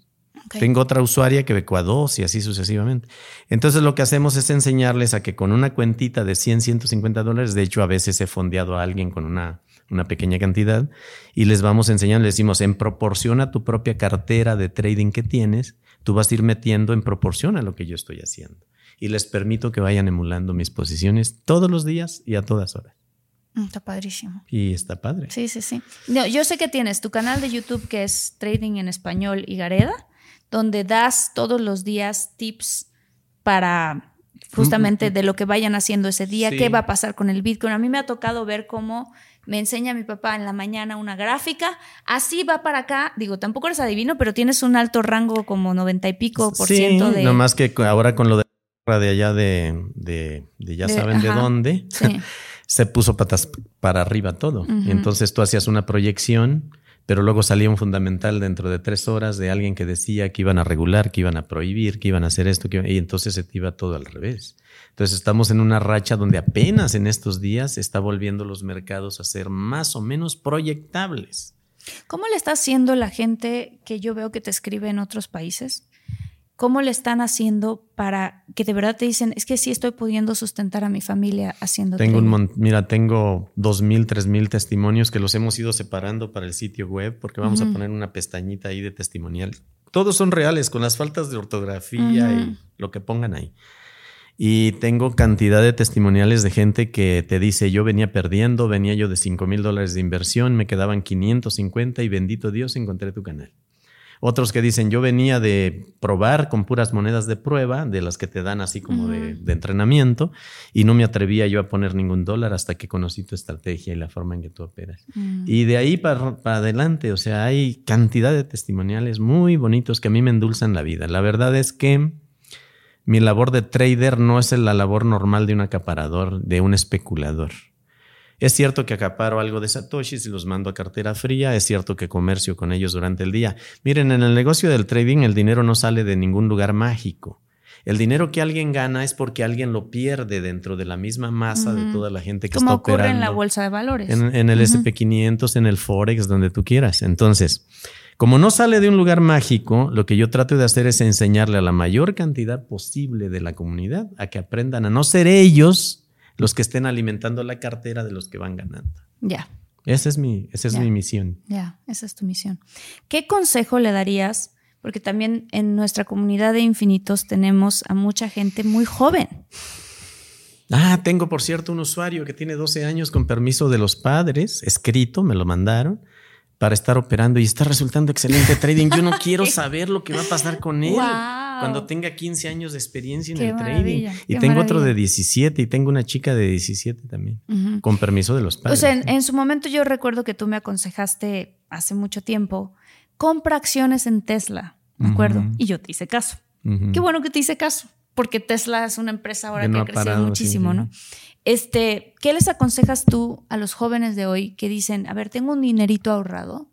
Tengo otra usuaria que becó a dos y así sucesivamente. Entonces lo que hacemos es enseñarles a que con una cuentita de 100, 150 dólares, de hecho a veces he fondeado a alguien con una, una pequeña cantidad y les vamos enseñando, les decimos, en proporción a tu propia cartera de trading que tienes, tú vas a ir metiendo en proporción a lo que yo estoy haciendo. Y les permito que vayan emulando mis posiciones todos los días y a todas horas. Mm, Está padrísimo. Y está padre. Sí, sí, sí. No, yo sé que tienes tu canal de YouTube que es Trading en Español y Gareda, donde das todos los días tips para justamente de lo que vayan haciendo ese día, Sí. qué va a pasar con el Bitcoin. A mí me ha tocado ver cómo me enseña mi papá en la mañana una gráfica, así va para acá, digo, tampoco eres adivino, pero tienes un alto rango como 90 y pico por sí, ciento de... nomás que ahora con lo de de allá de, de, de ya De- saben de dónde, Sí. [laughs] se puso patas para arriba todo. Entonces tú hacías una proyección, pero luego salía un fundamental dentro de tres horas de alguien que decía que iban a regular, que iban a prohibir, que iban a hacer esto, que iban- y entonces se te iba todo al revés. Entonces estamos en una racha donde apenas en estos días se está volviendo los mercados a ser más o menos proyectables. ¿Cómo le está haciendo la gente que yo veo que te escribe en otros países? ¿Cómo le están haciendo para que de verdad te dicen, es que sí estoy pudiendo sustentar a mi familia haciendo Tengo un trading"? mon- mira, tengo dos mil, tres mil testimonios que los hemos ido separando para el sitio web porque vamos a poner una pestañita ahí de testimonial. Todos son reales con las faltas de ortografía y lo que pongan ahí. Y tengo cantidad de testimoniales de gente que te dice, yo venía perdiendo, venía yo de 5 mil dólares de inversión, me quedaban 550 y bendito Dios encontré tu canal. Otros que dicen, yo venía de probar con puras monedas de prueba, de las que te dan así como de, entrenamiento, y no me atrevía yo a poner ningún dólar hasta que conocí tu estrategia y la forma en que tú operas. Mm. Y de ahí para, para adelante, o sea, hay cantidad de testimoniales muy bonitos que a mí me endulzan la vida. La verdad es que mi labor de trader no es la labor normal de un acaparador, de un especulador. Es cierto que acaparo algo de satoshis y los mando a cartera fría, es cierto que comercio con ellos durante el día. Miren, en el negocio del trading el dinero no sale de ningún lugar mágico. El dinero que alguien gana es porque alguien lo pierde dentro de la misma masa de toda la gente que Como está ocurre operando. en la bolsa de valores. En, en el Ujú. SP500, en el Forex, donde tú quieras. Entonces, como no sale de un lugar mágico, lo que yo trato de hacer es enseñarle a la mayor cantidad posible de la comunidad a que aprendan a no ser ellos los que estén alimentando la cartera de los que van ganando. Ya, Esa es mi, esa es Ya. mi misión. ya, esa es tu misión. ¿Qué consejo le darías? Porque también en nuestra comunidad de infinitos tenemos a mucha gente muy joven. Ah, tengo por cierto un usuario que tiene 12 años con permiso de los padres, escrito, me lo mandaron, para estar operando y está resultando excelente [laughs] trading. Yo no quiero saber lo que va a pasar con él Wow. cuando tenga 15 años de experiencia en Qué el trading. Y tengo otro de 17 y tengo una chica de 17 también, con permiso de los O padres. sea, en, en su momento yo recuerdo que tú me aconsejaste hace mucho tiempo, compra acciones en Tesla, ¿me acuerdo? Y yo te hice caso. Qué bueno que te hice caso, porque Tesla es una empresa ahora Que no que ha crecido muchísimo, sí. ¿no? Este, ¿qué les aconsejas tú a los jóvenes de hoy que dicen, a ver, tengo un dinerito ahorrado?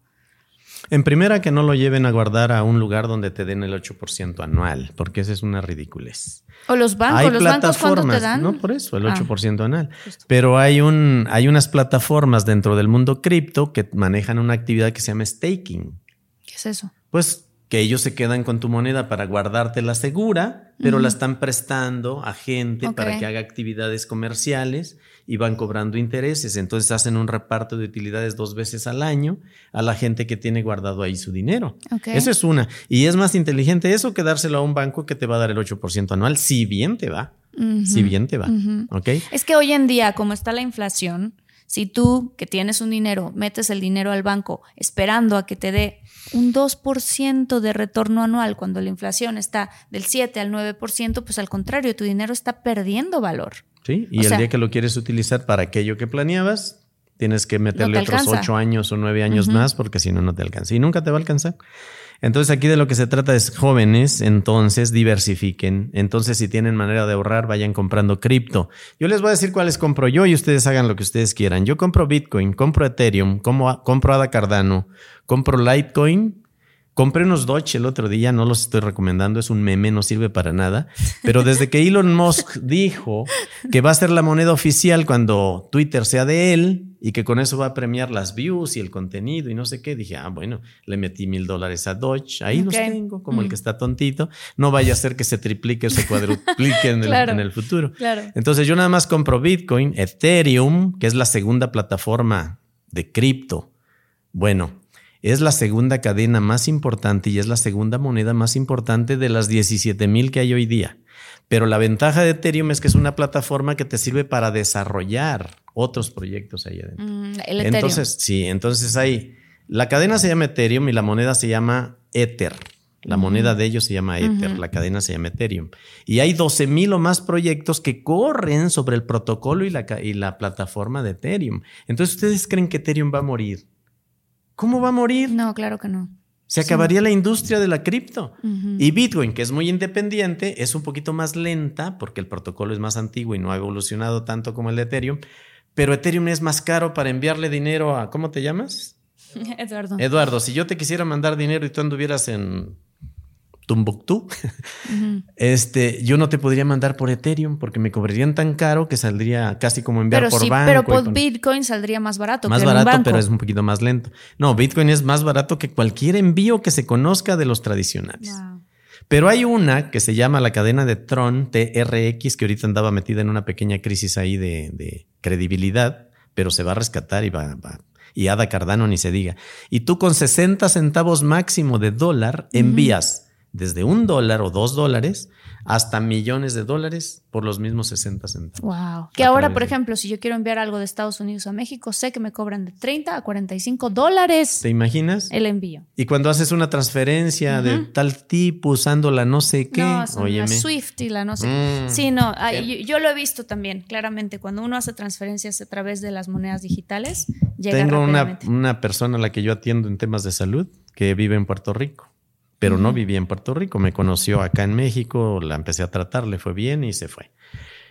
En primera, que no lo lleven a guardar a un lugar donde te den el 8% anual, porque esa es una ridiculez. O los bancos, hay los bancos cuánto te plataformas, dan? no por eso, el Ah. 8% anual. Pero hay un hay unas plataformas dentro del mundo cripto que manejan una actividad que se llama staking. ¿Qué es eso? Pues que ellos se quedan con tu moneda para guardártela segura, pero la están prestando a gente para que haga actividades comerciales y van cobrando intereses. Entonces hacen un reparto de utilidades dos veces al año a la gente que tiene guardado ahí su dinero. Eso es una. Y es más inteligente eso que dárselo a un banco que te va a dar el 8% anual, si bien te va. Si bien te va. Es que hoy en día, como está la inflación, si tú que tienes un dinero, metes el dinero al banco esperando a que te dé un 2% de retorno anual cuando la inflación está del 7 al 9%, pues al contrario, tu dinero está perdiendo valor. Sí, y O el sea- día que lo quieres utilizar para aquello que planeabas, tienes que meterle otros ocho años o nueve años más porque si no, no te alcanza. Y nunca te va a alcanzar. Entonces aquí de lo que se trata es jóvenes, entonces diversifiquen. Entonces si tienen manera de ahorrar, vayan comprando cripto. Yo les voy a decir cuáles compro yo y ustedes hagan lo que ustedes quieran. Yo compro Bitcoin, compro Ethereum, compro ADA Cardano, compro Litecoin. Compré unos Doge el otro día, no los estoy recomendando, es un meme, no sirve para nada. Pero desde que Elon Musk [laughs] dijo que va a ser la moneda oficial cuando Twitter sea de él y que con eso va a premiar las views y el contenido y no sé qué, dije, ah, bueno, le metí mil dólares a Doge, ahí los Ok. tengo, como el que está tontito. No vaya a ser que se triplique o se cuadruplique en Claro. en el futuro. Claro. Entonces yo nada más compro Bitcoin, Ethereum, que es la segunda plataforma de cripto. Bueno, es la segunda cadena más importante y es la segunda moneda más importante de las 17 mil que hay hoy día. Pero la ventaja de Ethereum es que es una plataforma que te sirve para desarrollar otros proyectos ahí adentro. Mm, el Ethereum. Entonces, sí, entonces hay. La cadena se llama Ethereum y la moneda se llama Ether. La moneda de ellos se llama Ether, la cadena se llama Ethereum. Y hay 12 mil o más proyectos que corren sobre el protocolo y la, y la plataforma de Ethereum. Entonces, ¿ustedes creen que Ethereum va a morir? ¿Cómo va a morir? no, claro que no. Se sí. acabaría la industria de la cripto. Y Bitcoin, que es muy independiente, es un poquito más lenta porque el protocolo es más antiguo y no ha evolucionado tanto como el de Ethereum. Pero Ethereum es más caro para enviarle dinero a, ¿cómo te llamas? [laughs] Eduardo. Eduardo, si yo te quisiera mandar dinero y tú anduvieras en Tumbuktu, Ujú. este, yo no te podría mandar por Ethereum porque me cobrarían tan caro que saldría casi como enviar Pero por sí, banco. pero por con- Bitcoin saldría más barato. más que en un barato, banco. pero es un poquito más lento. No, Bitcoin es más barato que cualquier envío que se conozca de los tradicionales. Wow. Pero hay una que se llama la cadena de Tron, TRX, que ahorita andaba metida en una pequeña crisis ahí de, de credibilidad, pero se va a rescatar y va, va- Y Ada Cardano ni se diga. Y tú con 60 centavos máximo de dólar envías desde un dólar o dos dólares hasta millones de dólares por los mismos 60 centavos. Wow. Que ahora, por de- ejemplo, si yo quiero enviar algo de Estados Unidos a México, sé que me cobran de 30 a 45 dólares ¿Te imaginas? el envío. Y cuando haces una transferencia de tal tipo usando la no sé qué, No, la. Swift y la no sé. Mm. Sí, no, ah, yo, yo lo he visto también, claramente. Cuando uno hace transferencias a través de las monedas digitales, llega Tengo una, una persona a la que yo atiendo en temas de salud que vive en Puerto Rico, pero no vivía en Puerto Rico. Me conoció acá en México, la empecé a tratar, le fue bien y se fue.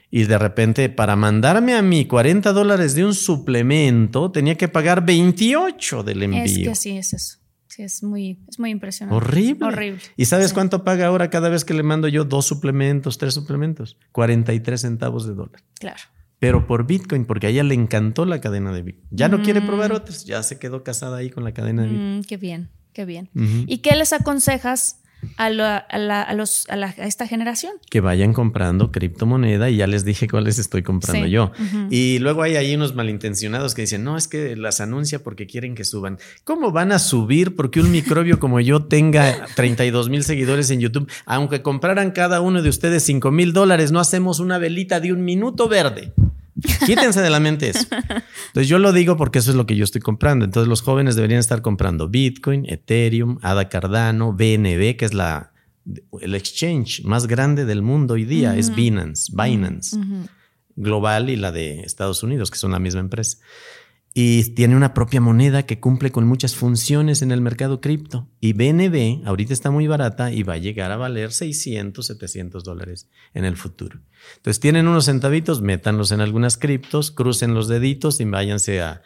Y de repente, para mandarme a mí 40 dólares de un suplemento, tenía que pagar 28 del envío. Es que sí, es eso. Sí, es muy, es muy impresionante. Horrible. Horrible. ¿Y sabes Sí. cuánto paga ahora cada vez que le mando yo dos suplementos, tres suplementos? 43 centavos de dólar. Claro. Pero por Bitcoin, porque a ella le encantó la cadena de Bitcoin. Ya no quiere Mm. probar otras, ya se quedó casada ahí con la cadena de Bitcoin. Mm, qué bien, qué bien. ¿Y qué les aconsejas a, la- a la- a los, a, la- a esta generación? que vayan comprando criptomoneda y ya les dije cuáles estoy comprando Sí. yo. Y luego hay ahí unos malintencionados que dicen, no, es que las anuncia porque quieren que suban. ¿Cómo van a subir porque un microbio como yo tenga [laughs] 32 mil seguidores en YouTube? Aunque compraran cada uno de ustedes 5 mil dólares, no hacemos una velita de un minuto verde. Quítense de la mente eso. [laughs] Entonces yo lo digo porque eso es lo que yo estoy comprando. Entonces los jóvenes deberían estar comprando Bitcoin, Ethereum, ADA Cardano, BNB, que es la, el exchange más grande del mundo hoy día, es Binance, Binance global y la de Estados Unidos, que son la misma empresa y tiene una propia moneda que cumple con muchas funciones en el mercado cripto. Y BNB ahorita está muy barata y va a llegar a valer 600, 700 dólares en el futuro. Entonces tienen unos centavitos, métanlos en algunas criptos, crucen los deditos y váyanse a...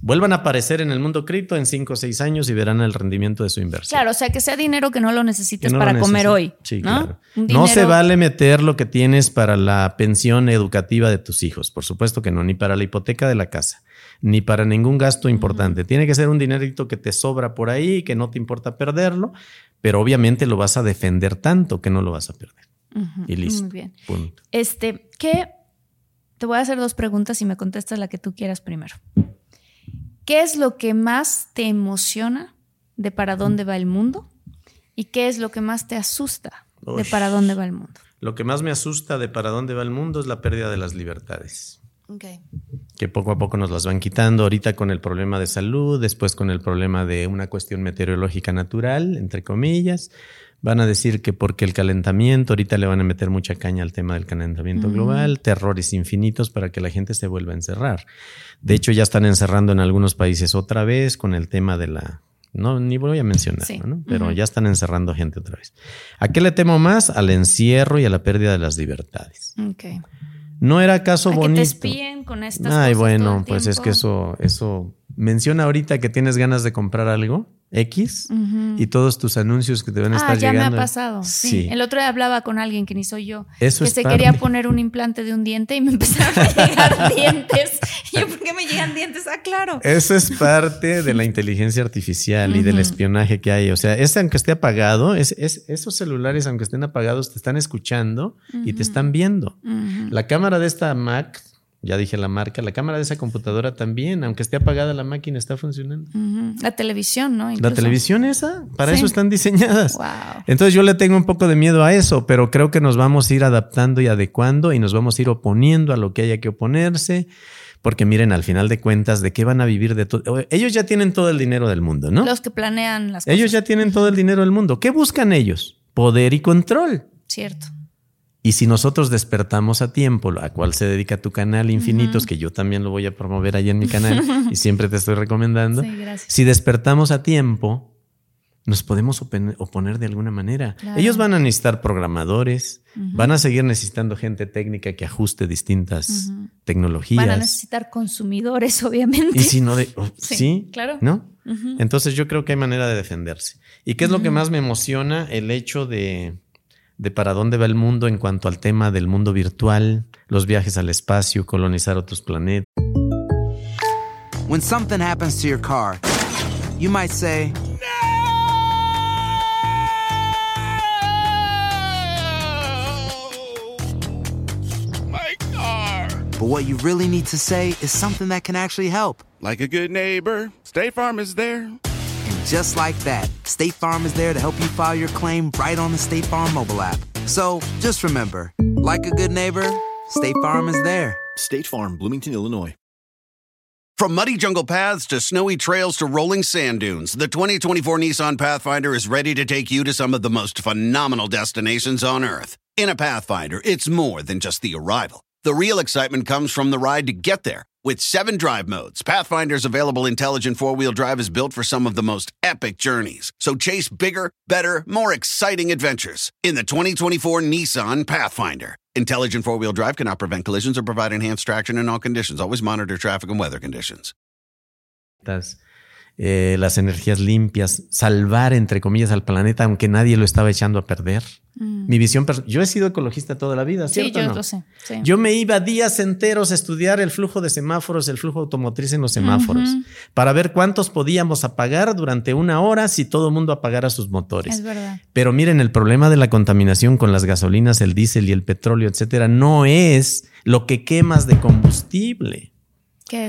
Vuelvan a aparecer en el mundo cripto en 5 o 6 años y verán el rendimiento de su inversión. Claro, o sea, que sea dinero que no lo necesites para comer hoy. Sí, claro. No se vale meter lo que tienes para la pensión educativa de tus hijos. Por supuesto que no, ni para la hipoteca de la casa ni para ningún gasto importante. Tiene que ser un dinerito que te sobra por ahí, que no te importa perderlo, pero obviamente lo vas a defender tanto que no lo vas a perder. Y listo. Muy bien. Este, ¿qué? Te voy a hacer dos preguntas y me contestas la que tú quieras primero. ¿Qué es lo que más te emociona de para dónde va el mundo? ¿Y qué es lo que más te asusta de para dónde va el mundo? Lo que más me asusta de para dónde va el mundo es la pérdida de las libertades. Que poco a poco nos las van quitando, ahorita con el problema de salud, después con el problema de una cuestión meteorológica natural, entre comillas. Van a decir que porque el calentamiento, ahorita le van a meter mucha caña al tema del calentamiento global, terrores infinitos para que la gente se vuelva a encerrar. De hecho, ya están encerrando en algunos países otra vez con el tema de la no, ni voy a mencionarlo, ¿no? Pero ya están encerrando gente otra vez. ¿A qué le temo más? Al encierro y a la pérdida de las libertades. Okay. ¿No era acaso bonito? Que te espíen con estas Ay, bueno, pues es que eso, eso. Menciona ahorita que tienes ganas de comprar algo X y todos tus anuncios que te van a ah, estar llegando. ya me ha pasado. Sí. El otro día hablaba con alguien que ni soy yo. Eso que se quería poner un implante de un diente y me [laughs] empezaron a llegar [laughs] dientes. Y yo, ¿por qué me llegan dientes? Ah, claro. Eso es parte de la inteligencia artificial y del espionaje que hay. O sea, este, aunque esté apagado, es, esos celulares, aunque estén apagados, te están escuchando y te están viendo. La cámara de esta Mac ya dije la marca, la cámara de esa computadora también, aunque esté apagada la máquina, está funcionando. La televisión, ¿no? La televisión esa, para eso están diseñadas. Entonces yo le tengo un poco de miedo a eso, pero creo que nos vamos a ir adaptando y adecuando y nos vamos a ir oponiendo a lo que haya que oponerse. Porque miren, al final de cuentas, ¿de qué van a vivir de todo? Ellos ya tienen todo el dinero del mundo, ¿no? Los que planean las cosas. Ellos ya tienen todo el dinero del mundo. ¿Qué buscan ellos? Poder y control. Cierto. Y si nosotros despertamos a tiempo, a cual se dedica tu canal Infinitos, que yo también lo voy a promover ahí en mi canal y [laughs] siempre te estoy recomendando, si despertamos a tiempo, nos podemos oponer de alguna manera. Ellos van a necesitar programadores, van a seguir necesitando gente técnica que ajuste distintas tecnologías. Van a necesitar consumidores, [laughs] obviamente. Y si no, de, oh, [laughs] sí, claro. ¿No? Entonces yo creo que hay manera de defenderse. ¿Y qué es lo que más me emociona? El hecho de de para dónde va el mundo en cuanto al tema del mundo virtual, los viajes al espacio, colonizar otros planetas. When something happens to your car, you might say, My car. But what you really need to say is something that can actually help. Like a good neighbor, State Farm is there. Just like that, State Farm is there to help you file your claim right on the State Farm mobile app. So just remember, like a good neighbor, State Farm is there. State Farm, Bloomington, Illinois. From muddy jungle paths to snowy trails to rolling sand dunes, the 2024 Nissan Pathfinder is ready to take you to some of the most phenomenal destinations on Earth. In a Pathfinder, it's more than just the arrival. The real excitement comes from the ride to get there. With seven drive modes, Pathfinder's available intelligent four wheel drive is built for some of the most epic journeys. So chase bigger, better, more exciting adventures in the 2024 Nissan Pathfinder. Intelligent four wheel drive cannot prevent collisions or provide enhanced traction in all conditions. Always monitor traffic and weather conditions. Eh, las energías limpias, salvar, entre comillas, al planeta, aunque nadie lo estaba echando a perder. Mm. Mi visión, yo he sido ecologista toda la vida, ¿cierto? Sí, yo lo sé. Yo me iba días enteros a estudiar el flujo de semáforos, el flujo automotriz en los semáforos, para ver cuántos podíamos apagar durante una hora si todo el mundo apagara sus motores. Es verdad. Pero miren, el problema de la contaminación con las gasolinas, el diésel y el petróleo, etcétera, no es lo que quemas de combustible.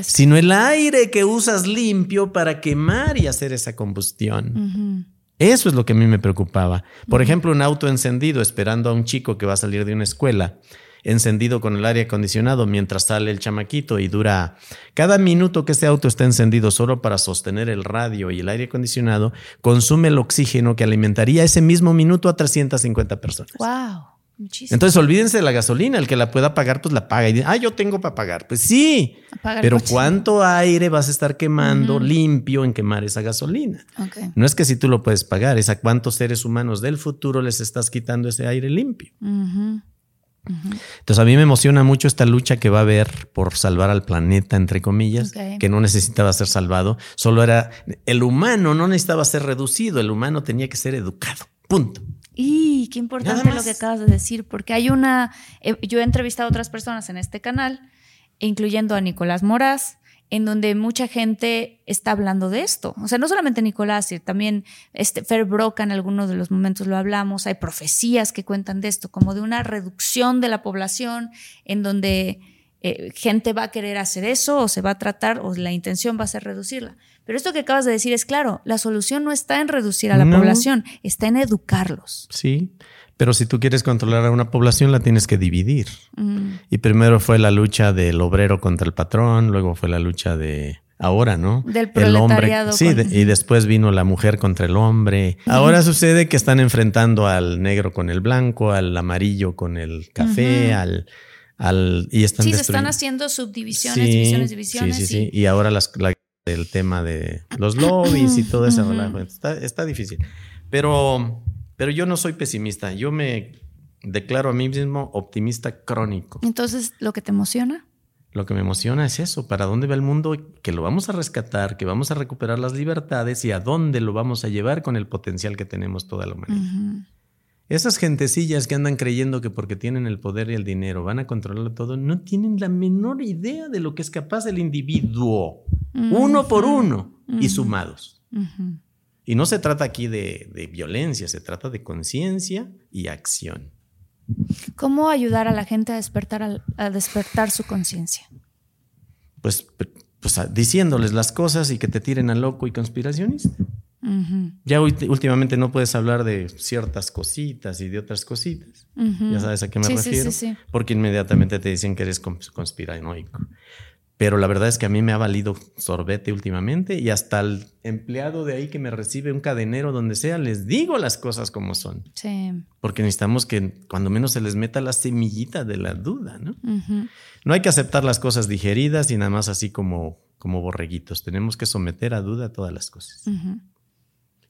Sino el aire que usas limpio para quemar y hacer esa combustión. Eso es lo que a mí me preocupaba. Por ejemplo, un auto encendido esperando a un chico que va a salir de una escuela encendido con el aire acondicionado mientras sale el chamaquito y dura cada minuto que este auto está encendido solo para sostener el radio y el aire acondicionado, consume el oxígeno que alimentaría ese mismo minuto a 350 personas. Wow. Muchísimo. Entonces olvídense de la gasolina, el que la pueda pagar, pues la paga. Y dice, ah, yo tengo para pagar. Pues sí, Apaga pero. ¿cuánto aire vas a estar quemando limpio en quemar esa gasolina? No es que si tú lo puedes pagar, es a cuántos seres humanos del futuro les estás quitando ese aire limpio. Entonces a mí me emociona mucho esta lucha que va a haber por salvar al planeta, entre comillas, que no necesitaba ser salvado, solo era el humano, no necesitaba ser reducido, el humano tenía que ser educado. Punto. Y qué importante lo que acabas de decir, porque hay una, eh, yo he entrevistado a otras personas en este canal, incluyendo a Nicolás Moraz, en donde mucha gente está hablando de esto. O sea, no solamente Nicolás, también este Fer Broca en algunos de los momentos lo hablamos, hay profecías que cuentan de esto, como de una reducción de la población en donde eh, gente va a querer hacer eso o se va a tratar o la intención va a ser reducirla. Pero esto que acabas de decir es claro, la solución no está en reducir a la No. población, está en educarlos. Sí, pero si tú quieres controlar a una población, la tienes que dividir. Mm. Y primero fue la lucha del obrero contra el patrón, luego fue la lucha de ahora, ¿no? Del el hombre. Sí, de- y después vino la mujer contra el hombre. Ahora sucede que están enfrentando al negro con el blanco, al amarillo con el café, al, al y están Sí, se están haciendo subdivisiones, Sí, divisiones, divisiones. Sí, sí, sí. y- Y ahora las, la- el tema de los lobbies y todo relajo. Está, está difícil. Pero, pero yo no soy pesimista. Yo me declaro a mí mismo optimista crónico. Entonces, lo que te emociona. Lo que me emociona es eso, para dónde va el mundo, que lo vamos a rescatar, que vamos a recuperar las libertades y a dónde lo vamos a llevar con el potencial que tenemos toda la humanidad. Esas gentecillas que andan creyendo que porque tienen el poder y el dinero van a controlarlo todo, no tienen la menor idea de lo que es capaz el individuo, uno por uno y sumados. Y no se trata aquí de, de violencia, se trata de conciencia y acción. ¿Cómo ayudar a la gente a despertar, a despertar su conciencia? Pues, pues diciéndoles las cosas y que te tiren a loco y conspiracionista. Ya últimamente no puedes hablar de ciertas cositas y de otras cositas. Ya sabes a qué me Sí, sí, refiero. sí, sí. Porque inmediatamente te dicen que eres cons- conspiranoico. Pero la verdad es que a mí me ha valido sorbete últimamente y hasta el empleado de ahí que me recibe un cadenero donde sea, les digo las cosas como son. Sí. Porque necesitamos que cuando menos se les meta la semillita de la duda, ¿no? No hay que aceptar las cosas digeridas y nada más así como, como borreguitos. Tenemos que someter a duda todas las cosas. Ujú.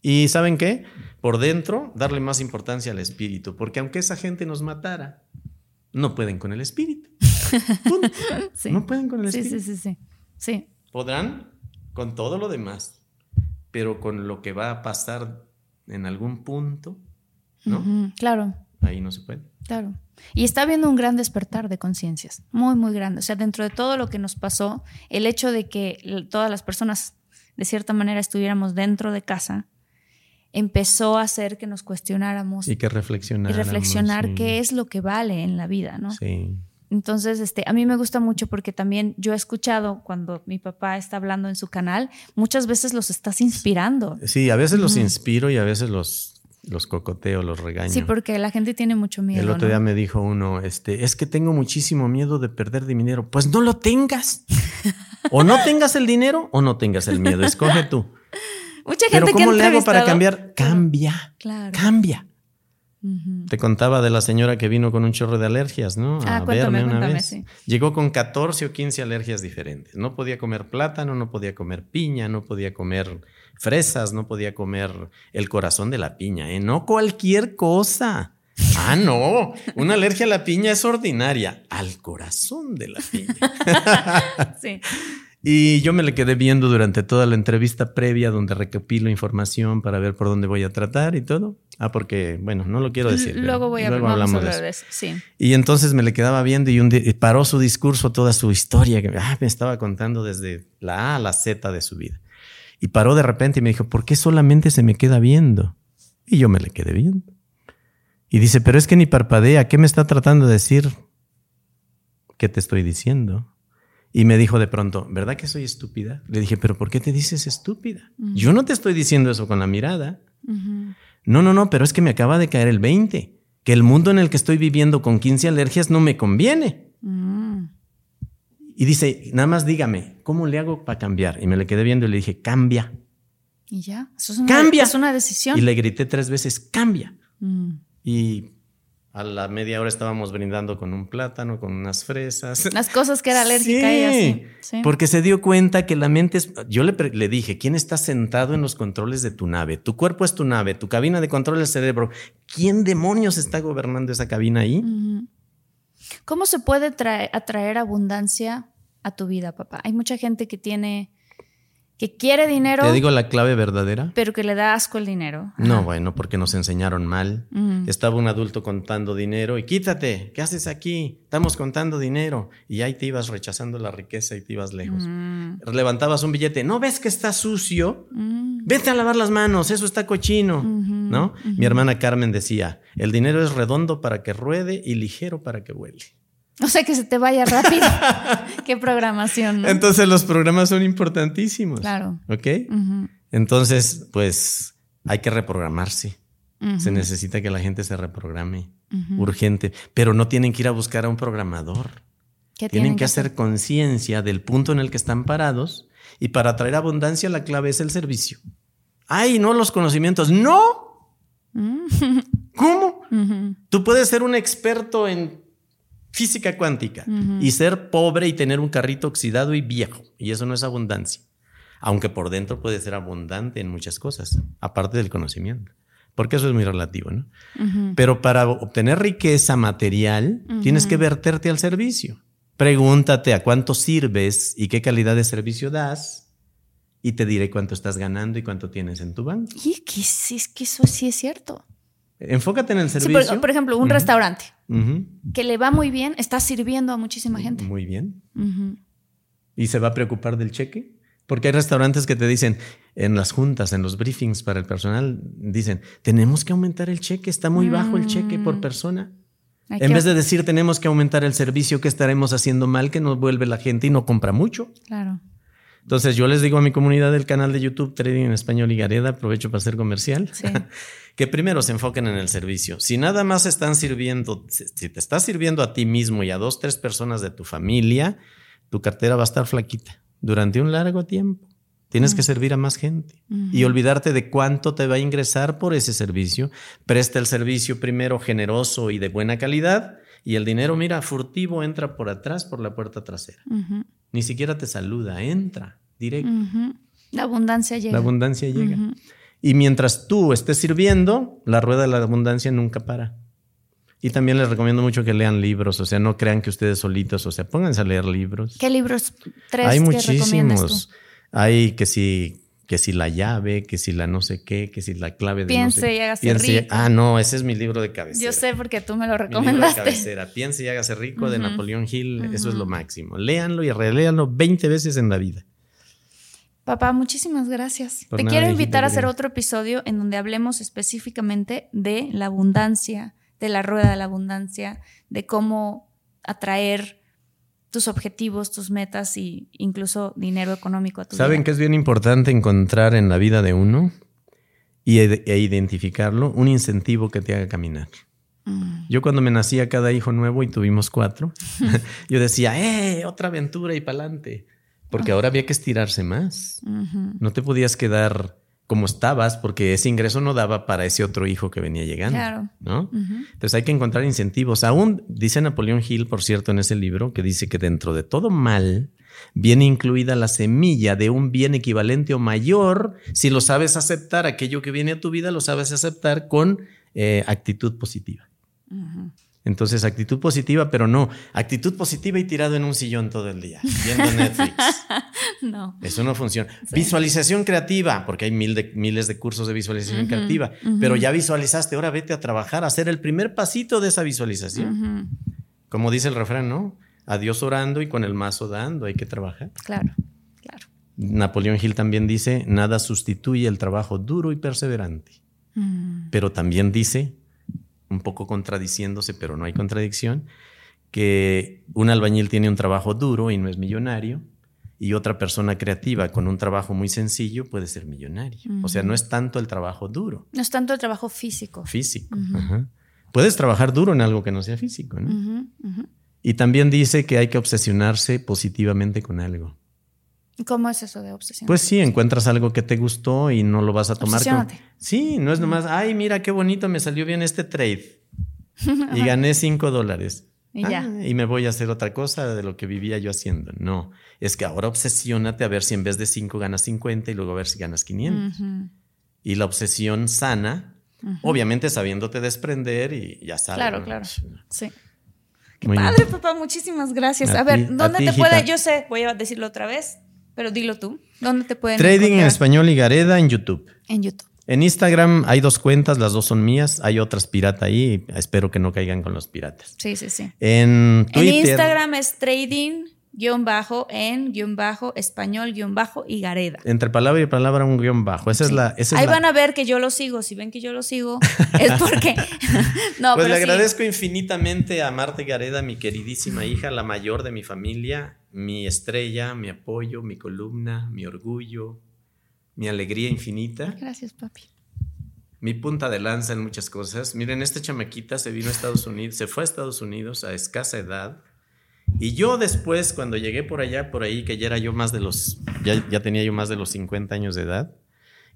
Y ¿saben qué? Por dentro, darle más importancia al espíritu, porque aunque esa gente nos matara, no pueden con el espíritu. [laughs] Sí. No pueden con el Sí, espíritu. sí, sí, sí. Sí. Podrán con todo lo demás, pero con lo que va a pasar en algún punto, ¿no? Claro. Ahí no se puede. Claro. Y está habiendo un gran despertar de conciencias, muy, muy grande. O sea, dentro de todo lo que nos pasó, el hecho de que todas las personas, de cierta manera, estuviéramos dentro de casa, empezó a hacer que nos cuestionáramos Y que reflexionar. y reflexionar qué es lo que vale en la vida, ¿no? Sí. Entonces, este, a mí me gusta mucho porque también yo he escuchado cuando mi papá está hablando en su canal, muchas veces los estás inspirando. Sí, a veces los inspiro y a veces los, los cocoteo, los regaño. Sí, porque la gente tiene mucho miedo. El otro ¿no? día me dijo uno, este, es que tengo muchísimo miedo de perder dinero. Pues no lo tengas. [laughs] o no tengas el dinero o no tengas el miedo. Escoge tú. Mucha Pero gente que ¿cómo he le hago para cambiar? Cambia, Claro. cambia. Te contaba de la señora que vino con un chorro de alergias, ¿no? Ah, cuéntame, una cuéntame, vez. sí. Llegó con 14 o 15 alergias diferentes. No podía comer plátano, no podía comer piña, no podía comer fresas, no podía comer el corazón de la piña, ¿eh? No cualquier cosa. Ah, no. Una alergia a la piña es ordinaria. Al corazón de la piña. [laughs] Sí. Y yo me le quedé viendo durante toda la entrevista previa donde recopilo información para ver por dónde voy a tratar y todo. Ah, porque, bueno, no lo quiero decir. Luego voy a luego vamos a hablar eso. de eso. Sí. Y entonces me le quedaba viendo y, un y paró su discurso, toda su historia, que ah, me estaba contando desde la A a la Z de su vida. Y paró de repente y me dijo, ¿por qué solamente se me queda viendo? Y yo me le quedé viendo. Y dice, pero es que ni parpadea, ¿qué me está tratando de decir? ¿Qué te estoy diciendo? Y me dijo de pronto, ¿verdad que soy estúpida? Le dije, pero ¿por qué te dices estúpida? Yo no te estoy diciendo eso con la mirada. No, no, no, pero es que me acaba de caer el 20, que el mundo en el que estoy viviendo con 15 alergias no me conviene. Mm. Y dice, nada más dígame, ¿cómo le hago para cambiar? Y me le quedé viendo y le dije, cambia. Y ya, eso es una, ¡Cambia! es una decisión. Y le grité tres veces, cambia. Mm. Y a la media hora estábamos brindando con un plátano, con unas fresas. Las cosas que era alérgica y así. Sí. Porque se dio cuenta que la mente es. Yo le, le dije: ¿quién está sentado en los controles de tu nave? Tu cuerpo es tu nave, tu cabina de control es el cerebro. ¿Quién demonios está gobernando esa cabina ahí? ¿Cómo se puede trae- atraer abundancia a tu vida, papá? Hay mucha gente que tiene, que quiere dinero, Te digo la clave verdadera. pero que le da asco el dinero. No, bueno, porque nos enseñaron mal. Estaba un adulto contando dinero y quítate, ¿qué haces aquí? Estamos contando dinero. Y ahí te ibas rechazando la riqueza y te ibas lejos. Levantabas un billete, ¿no ves que está sucio? Mm. Vete a lavar las manos, eso está cochino, ¿no? Mi hermana Carmen decía, el dinero es redondo para que ruede y ligero para que huele. O sea, que se te vaya rápido. [laughs] Qué programación, ¿no? Entonces los programas son importantísimos. Claro. ¿Ok? Entonces, pues hay que reprogramarse. Se necesita que la gente se reprograme. Urgente. Pero no tienen que ir a buscar a un programador. ¿Qué Tienen que hacer conciencia del punto en el que están parados. Y para traer abundancia, la clave es el servicio. Ay, no los conocimientos. ¡No! Mm. [laughs] ¿Cómo? Tú puedes ser un experto en física cuántica y ser pobre y tener un carrito oxidado y viejo. Y eso no es abundancia. Aunque por dentro puede ser abundante en muchas cosas, aparte del conocimiento. Porque eso es muy relativo, ¿no? Pero para obtener riqueza material, tienes que verterte al servicio. Pregúntate a cuánto sirves y qué calidad de servicio das, y te diré cuánto estás ganando y cuánto tienes en tu banco. Y que es que eso sí es cierto. Enfócate en el Sí, servicio. por, por ejemplo, un restaurante que le va muy bien, está sirviendo a muchísima gente. Muy bien. ¿Y se va a preocupar del cheque? Porque hay restaurantes que te dicen en las juntas, en los briefings para el personal, dicen, tenemos que aumentar el cheque, está muy bajo el cheque por Mm. persona. Hay En que- vez de decir tenemos que aumentar el servicio, que estaremos haciendo mal, que nos vuelve la gente y no compra mucho. Claro. Entonces yo les digo a mi comunidad del canal de YouTube Trading en Español y Gareda, aprovecho para hacer comercial, Sí. [laughs] que primero se enfoquen en el servicio. Si nada más están sirviendo, si te estás sirviendo a ti mismo y a dos, tres personas de tu familia, tu cartera va a estar flaquita durante un largo tiempo. Tienes que servir a más gente y olvidarte de cuánto te va a ingresar por ese servicio. Presta el servicio primero generoso y de buena calidad y el dinero, mira, furtivo entra por atrás, por la puerta trasera. Ni siquiera te saluda, entra directo. La abundancia llega. La abundancia llega. Y mientras tú estés sirviendo, la rueda de la abundancia nunca para. Y también les recomiendo mucho que lean libros, o sea, no crean que ustedes solitos, o sea, pónganse a leer libros. ¿Qué libros? Tres Hay que recomiendas tú. muchísimos. Hay que si que si la llave, que si la no sé qué, que si la clave de Piense no sé y hágase Piense rico. Ah, no, ese es mi libro de cabecera. Yo sé porque tú me lo Mi libro de recomendaste. cabecera. Piense y hágase rico de. Napoleón Hill, eso es lo máximo. Léanlo y reléanlo 20 veces en la vida. Papá, muchísimas gracias. Por Te nada, quiero invitar a hacer otro episodio en donde hablemos específicamente de la abundancia, de la rueda de la abundancia, de cómo atraer tus objetivos, tus metas e incluso dinero económico a tu ¿Saben que es bien importante encontrar en la vida de uno y e, e identificarlo un incentivo que te haga caminar? Mm. Yo cuando me nacía cada hijo nuevo y tuvimos cuatro, [laughs] [laughs] yo decía, ¡eh! Otra aventura y pa'lante. Porque ahora había que estirarse más. No te podías quedar como estabas porque ese ingreso no daba para ese otro hijo que venía llegando. Claro. ¿no? Entonces hay que encontrar incentivos. Aún dice Napoleón Hill, por cierto, en ese libro, que dice que dentro de todo mal viene incluida la semilla de un bien equivalente o mayor si lo sabes aceptar, aquello que viene a tu vida lo sabes aceptar con eh, actitud positiva. Ujú. Entonces, actitud positiva, pero no, actitud positiva y tirado en un sillón todo el día, viendo [laughs] Netflix. No. Eso no funciona. Visualización creativa, porque hay mil de- miles de cursos de visualización creativa, pero ya visualizaste, ahora vete a trabajar, a hacer el primer pasito de esa visualización. Como dice el refrán, ¿no? Adiós orando y con el mazo dando, hay que trabajar. Claro, claro. Napoleón Hill también dice, nada sustituye el trabajo duro y perseverante. Mm. Pero también dice, un poco contradiciéndose, pero no hay contradicción, que un albañil tiene un trabajo duro y no es millonario, y otra persona creativa con un trabajo muy sencillo puede ser millonario. O sea, no es tanto el trabajo duro, No es tanto el trabajo físico. físico. Ajá. puedes trabajar duro en algo que no sea físico, ¿no? Y también dice que hay que obsesionarse positivamente con algo. ¿Cómo es eso de obsesión? Pues sí, encuentras algo que te gustó y no lo vas a tomar. Como... Obsesiónate. Sí, no es nomás, ay, mira qué bonito, me salió bien este trade [laughs] y gané cinco dólares. Y ya. Ah, y me voy a hacer otra cosa de lo que vivía yo haciendo. No, es que ahora obsesiónate a ver si en vez de 5 ganas 50 y luego a ver si ganas 500. Ujú. Y la obsesión sana, obviamente sabiéndote desprender y ya sabes. Claro, ¿no? claro. Sí. Muy bien. Padre, papá, muchísimas gracias. A, A ver, a ¿dónde ti, te puede? Yo sé, voy a decirlo otra vez, pero dilo tú. ¿Dónde te pueden Trading en español y Gareda en YouTube. En YouTube. En Instagram hay dos cuentas, las dos son mías. Hay otras pirata ahí. Espero que no caigan con los piratas. Sí, sí, sí. En Twitter. En Instagram es trading guion bajo en guion bajo español guion bajo y Gareda. Entre palabra y palabra un guion bajo. Esa es la. Esa es Ahí la- van a ver que yo lo sigo. Si ven que yo lo sigo, [laughs] es porque. [laughs] no, pues pero le sí. agradezco infinitamente a Marta Gareda, mi queridísima hija, la mayor de mi familia, mi estrella, mi apoyo, mi columna, mi orgullo, mi alegría infinita, Gracias, papi. mi punta de lanza en muchas cosas. Miren, esta chamaquita se vino a Estados Unidos, se fue a Estados Unidos a escasa edad. Y yo después, cuando llegué por allá, por ahí, que ya era yo más de los, ya, ya tenía yo más de los 50 años de edad,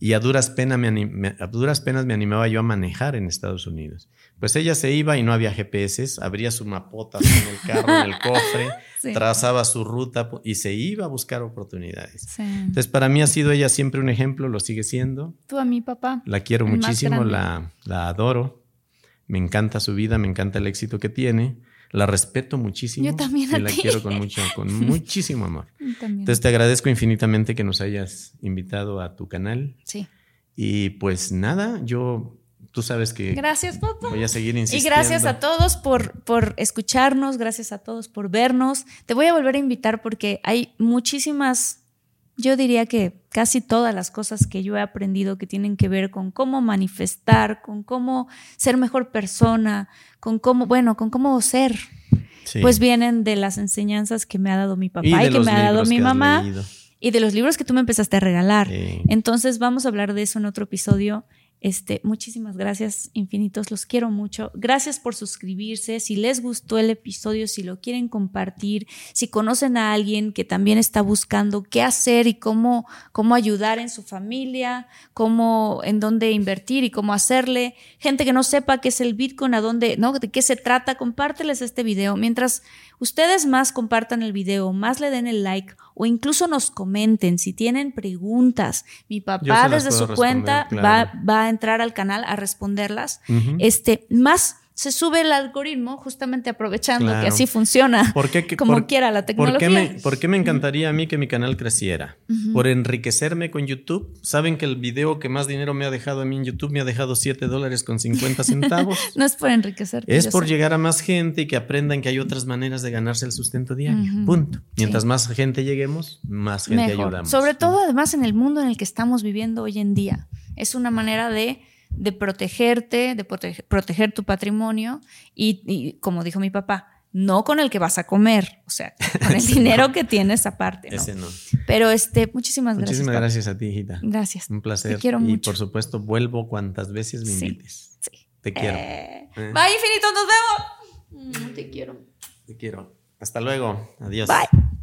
y a duras, penas me, a duras penas me animaba yo a manejar en Estados Unidos. Pues ella se iba y no había GPS, abría su mapota en el carro, en el cofre, [laughs] Sí. trazaba su ruta y se iba a buscar oportunidades. Sí. Entonces, para mí ha sido ella siempre un ejemplo, lo sigue siendo. Tú a mi papá. La quiero muchísimo, la, la adoro. Me encanta su vida, me encanta el éxito que tiene. La respeto muchísimo. Yo también y a la ti. quiero con mucho, con [laughs] muchísimo amor. También. Entonces te agradezco infinitamente que nos hayas invitado a tu canal. Sí. Y pues nada, yo, tú sabes que Gracias, papá. voy a seguir Y insistiendo. gracias a todos por, por escucharnos, gracias a todos por vernos. Te voy a volver a invitar porque hay muchísimas, yo diría que casi todas las cosas que yo he aprendido que tienen que ver con cómo manifestar, con cómo ser mejor persona, con cómo, bueno, con cómo ser. Sí. Pues vienen de las enseñanzas que me ha dado mi papá Y que me ha dado mi mamá y de los libros que tú me empezaste a regalar. Sí. Entonces vamos a hablar de eso en otro episodio. Este, muchísimas gracias, infinitos, los quiero mucho. Gracias por suscribirse. Si les gustó el episodio, si lo quieren compartir, si conocen a alguien que también está buscando qué hacer y cómo, cómo ayudar en su familia, cómo, en dónde invertir y cómo hacerle. Gente que no sepa qué es el Bitcoin, a dónde, ¿no? De qué se trata, compárteles este video. Mientras ustedes más compartan el video, más le den el like o incluso nos comenten si tienen preguntas. Mi papá desde su cuenta va, va a entrar al canal a responderlas. Este, más se sube el algoritmo justamente aprovechando Claro. que así funciona. ¿Por qué que- [laughs] como por- quiera la ¿Por tecnología. qué, me, por qué me encantaría a mí que mi canal creciera? Por enriquecerme con YouTube. ¿Saben que el video que más dinero me ha dejado a mí en YouTube me ha dejado 7 dólares con 50 [laughs] centavos? [laughs] No es por enriquecerte. es por sé. llegar a más gente y que aprendan que hay otras maneras de ganarse el sustento diario. Punto. Mientras Sí. más gente lleguemos, más gente Mejor. ayudamos. Sobre todo, además, en el mundo en el que estamos viviendo hoy en día. Es una manera de, de protegerte, de protege- proteger tu patrimonio y, y, como dijo mi papá, no con el que vas a comer, o sea, [laughs] con el dinero no. que tienes aparte. ¿no? Ese no. Pero este, muchísimas gracias. Muchísimas gracias a ti, hijita. Gracias. Un placer. Te quiero y mucho. por supuesto, vuelvo cuantas veces me Sí. invites. Sí. Te quiero. Eh, Eh. Bye, infinito, nos vemos. Te quiero. Te quiero. Hasta luego. Adiós. Bye.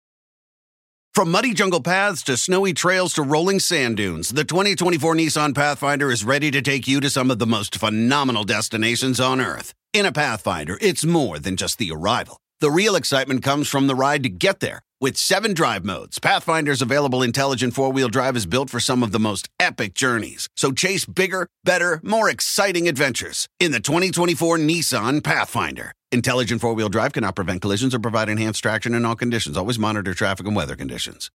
From muddy jungle paths to snowy trails to rolling sand dunes, the 2024 Nissan Pathfinder is ready to take you to some of the most phenomenal destinations on Earth. In a Pathfinder, it's more than just the arrival, The real excitement comes from the ride to get there. With seven drive modes, Pathfinder's available intelligent four wheel drive is built for some of the most epic journeys. So chase bigger, better, more exciting adventures in the 2024 Nissan Pathfinder. Intelligent four wheel drive cannot prevent collisions or provide enhanced traction in all conditions. Always monitor traffic and weather conditions.